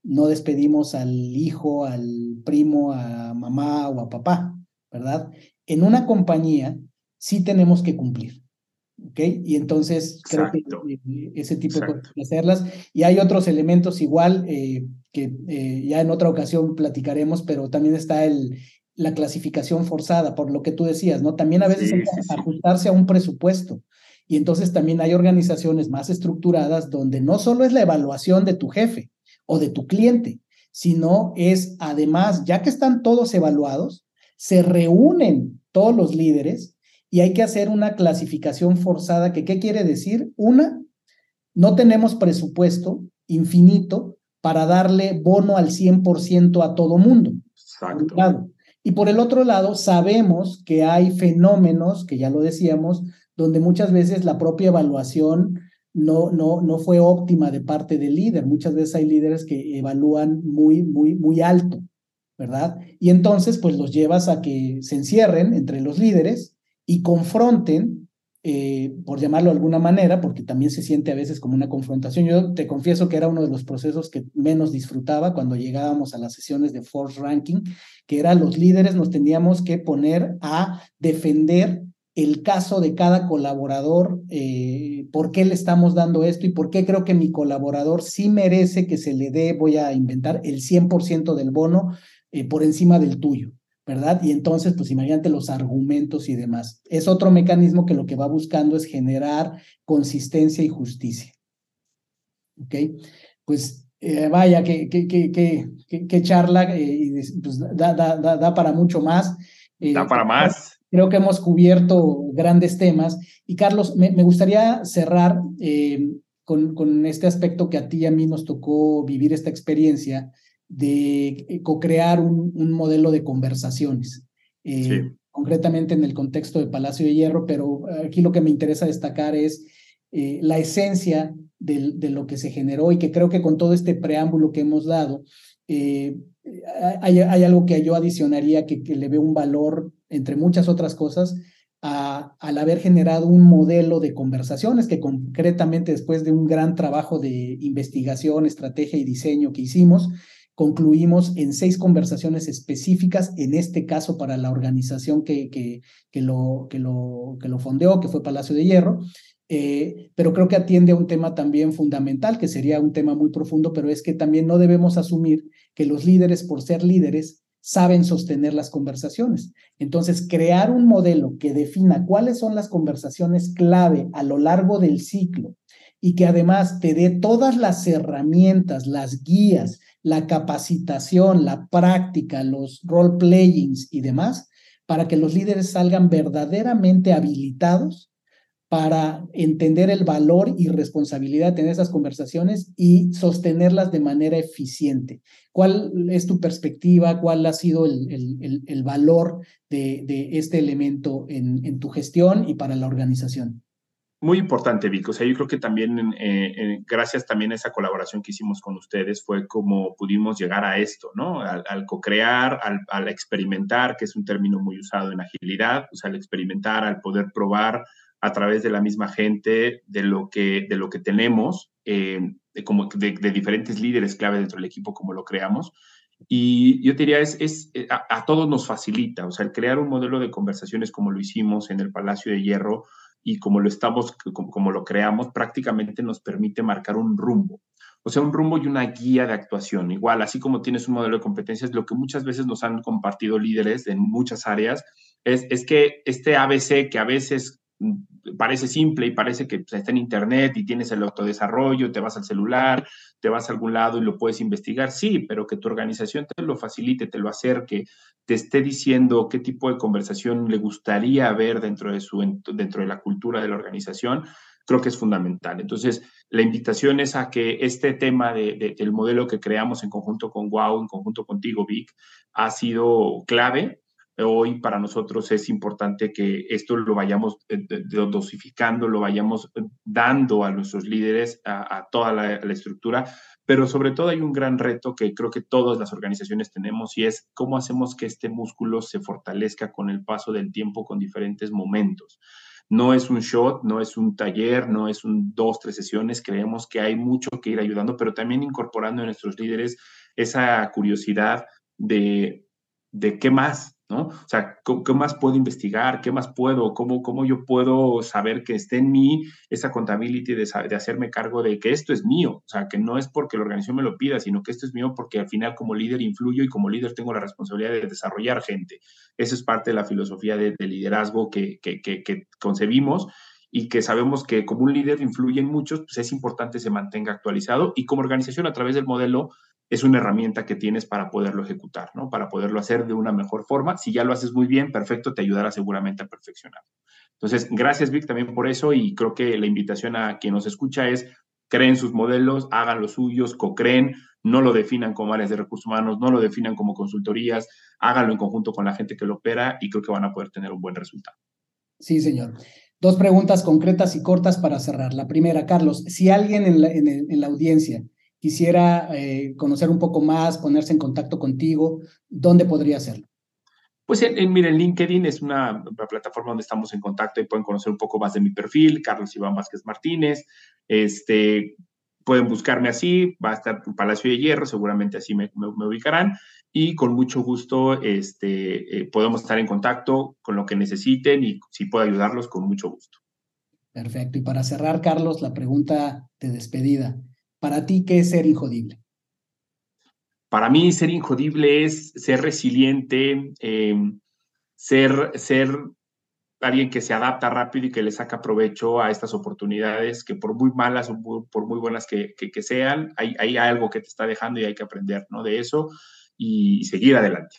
No despedimos al hijo, al primo, a mamá o a papá, ¿verdad? En una compañía sí tenemos que cumplir. ¿ok? Y entonces creo que eh, ese tipo de cosas hacerlas. Y hay otros elementos igual eh, que eh, ya en otra ocasión platicaremos, pero también está el, la clasificación forzada, por lo que tú decías, ¿no? También a veces hay que ajustarse a un presupuesto. Y entonces también hay organizaciones más estructuradas donde no solo es la evaluación de tu jefe o de tu cliente, sino es además, ya que están todos evaluados, se reúnen todos los líderes y hay que hacer una clasificación forzada, que qué quiere decir? Una, no tenemos presupuesto infinito para darle bono al 100% a todo mundo. Exacto. Y por el otro lado, sabemos que hay fenómenos, que ya lo decíamos, donde muchas veces la propia evaluación no, no, no fue óptima de parte del líder. Muchas veces hay líderes que evalúan muy, muy, muy alto, ¿verdad? Y entonces, pues los llevas a que se encierren entre los líderes y confronten, eh, por llamarlo de alguna manera, porque también se siente a veces como una confrontación. Yo te confieso que era uno de los procesos que menos disfrutaba cuando llegábamos a las sesiones de Force Ranking, que era los líderes nos teníamos que poner a defender el caso de cada colaborador, eh, por qué le estamos dando esto y por qué creo que mi colaborador sí merece que se le dé, voy a inventar, el 100% del bono eh, por encima del tuyo. ¿verdad? Y entonces, pues imagínate los argumentos y demás. Es otro mecanismo que lo que va buscando es generar consistencia y justicia. ¿Ok? Pues eh, vaya, qué que, que, que, charla, pues da, da, da, para mucho más. Da para más. Creo que hemos cubierto grandes temas. Y Carlos, me, me gustaría cerrar con, con este aspecto que a ti y a mí nos tocó vivir esta experiencia de eh, co-crear un, un, modelo de conversaciones, eh, concretamente en el contexto de Palacio de Hierro, pero aquí lo que me interesa destacar es eh, la esencia de, de, lo que se generó y que creo que con todo este preámbulo que hemos dado, hay, hay, algo que yo adicionaría que, que, le veo un valor, entre muchas otras cosas, al haber generado un modelo de conversaciones que concretamente después de un gran trabajo de investigación, estrategia y diseño que hicimos, concluimos en seis conversaciones específicas, en este caso para la organización que, que, que, lo, que, lo, que lo fondeó, que fue Palacio de Hierro, eh, pero creo que atiende a un tema también fundamental, que sería un tema muy profundo, pero es que también no debemos asumir que los líderes, por ser líderes, saben sostener las conversaciones. Entonces, crear un modelo que defina cuáles son las conversaciones clave a lo largo del ciclo y que además te dé todas las herramientas, las guías, la capacitación, la práctica, los role playings y demás, para que los líderes salgan verdaderamente habilitados para entender el valor y responsabilidad de tener esas conversaciones y sostenerlas de manera eficiente. ¿Cuál es tu perspectiva? ¿Cuál ha sido el, el, valor de, de, este elemento en, en tu gestión y para la organización? Muy importante, Vic. O sea, yo creo que también, eh, gracias también a esa colaboración que hicimos con ustedes, fue como pudimos llegar a esto, ¿no? Al, al co-crear, al, al, experimentar, que es un término muy usado en agilidad, o sea, al experimentar, al poder probar, a través de la misma gente, de lo que, de lo que tenemos, eh, de, como de, diferentes líderes clave dentro del equipo, como lo creamos. Y yo diría, es, es a, todos nos facilita, o sea, el crear un modelo de conversaciones como lo hicimos en el Palacio de Hierro y como lo estamos, como, como lo creamos, prácticamente nos permite marcar un rumbo. O sea, un rumbo y una guía de actuación. Igual, así como tienes un modelo de competencias, lo que muchas veces nos han compartido líderes en muchas áreas es, es que este ABC que a veces parece simple y parece que pues, está en internet y tienes el autodesarrollo, te vas al celular, te vas a algún lado y lo puedes investigar, sí, pero que tu organización te lo facilite, te lo acerque, te esté diciendo qué tipo de conversación le gustaría ver dentro de, su, dentro de la cultura de la organización, creo que es fundamental. Entonces, la invitación es a que este tema de, del modelo que creamos en conjunto con Wow, en conjunto contigo, Vic, ha sido clave Hoy para nosotros es importante que esto lo vayamos eh, dosificando, lo vayamos eh, dando a nuestros líderes, a, toda la, estructura, pero sobre todo hay un gran reto que creo que todas las organizaciones tenemos y es cómo hacemos que este músculo se fortalezca con el paso del tiempo, con diferentes momentos. No es un shot, no es un taller, no es un dos, tres sesiones. Creemos que hay mucho que ir ayudando, pero también incorporando a nuestros líderes esa curiosidad de, de qué más, ¿no? O sea, ¿qué, más puedo investigar? ¿Qué más puedo? ¿Cómo, cómo yo puedo saber que esté en mí esa contabilidad de, de, hacerme cargo de que esto es mío? O sea, que no es porque la organización me lo pida, sino que esto es mío porque al final como líder influyo y como líder tengo la responsabilidad de desarrollar gente. Esa es parte de la filosofía de, liderazgo que, que, que, que concebimos y que sabemos que como un líder influye en muchos, pues es importante se mantenga actualizado y como organización a través del modelo es una herramienta que tienes para poderlo ejecutar, ¿no? Para poderlo hacer de una mejor forma. Si ya lo haces muy bien, perfecto, te ayudará seguramente a perfeccionar. Entonces, gracias Vic también por eso y creo que la invitación a quien nos escucha es creen sus modelos, hagan los suyos, co-creen, no lo definan como áreas de recursos humanos, no lo definan como consultorías, háganlo en conjunto con la gente que lo opera y creo que van a poder tener un buen resultado. Sí, señor. Dos preguntas concretas y cortas para cerrar. La primera, Carlos, si alguien en la, en la audiencia quisiera eh, conocer un poco más, ponerse en contacto contigo, ¿dónde podría hacerlo? Pues en, miren, LinkedIn es una, plataforma donde estamos en contacto y pueden conocer un poco más de mi perfil, Carlos Iván Vázquez Martínez. Este, pueden buscarme así, va a estar en Palacio de Hierro, seguramente así me, ubicarán. Y con mucho gusto este, eh, podemos estar en contacto con lo que necesiten y si puedo ayudarlos, con mucho gusto. Perfecto. Y para cerrar, Carlos, la pregunta de despedida. Para ti, ¿qué es ser injodible? Para mí, ser injodible es ser resiliente, em, ser, ser alguien que se adapta rápido y que le saca provecho a estas oportunidades que por muy malas o por muy buenas que, que, sean, hay, hay, algo que te está dejando y hay que aprender ¿no? de eso y seguir adelante.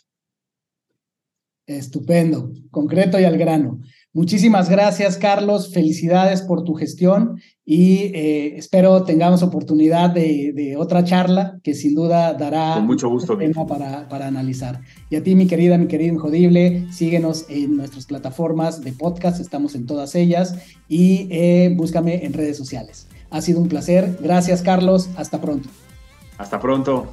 Estupendo, concreto y al grano. Muchísimas gracias, Carlos. Felicidades por tu gestión y eh, espero tengamos oportunidad de, otra charla que sin duda dará mucho gusto tema para, para, analizar. Y a ti, mi querida, mi querido Injodible, síguenos en nuestras plataformas de podcast, estamos en todas ellas y eh, búscame en redes sociales. Ha sido un placer. Gracias, Carlos. Hasta pronto. Hasta pronto.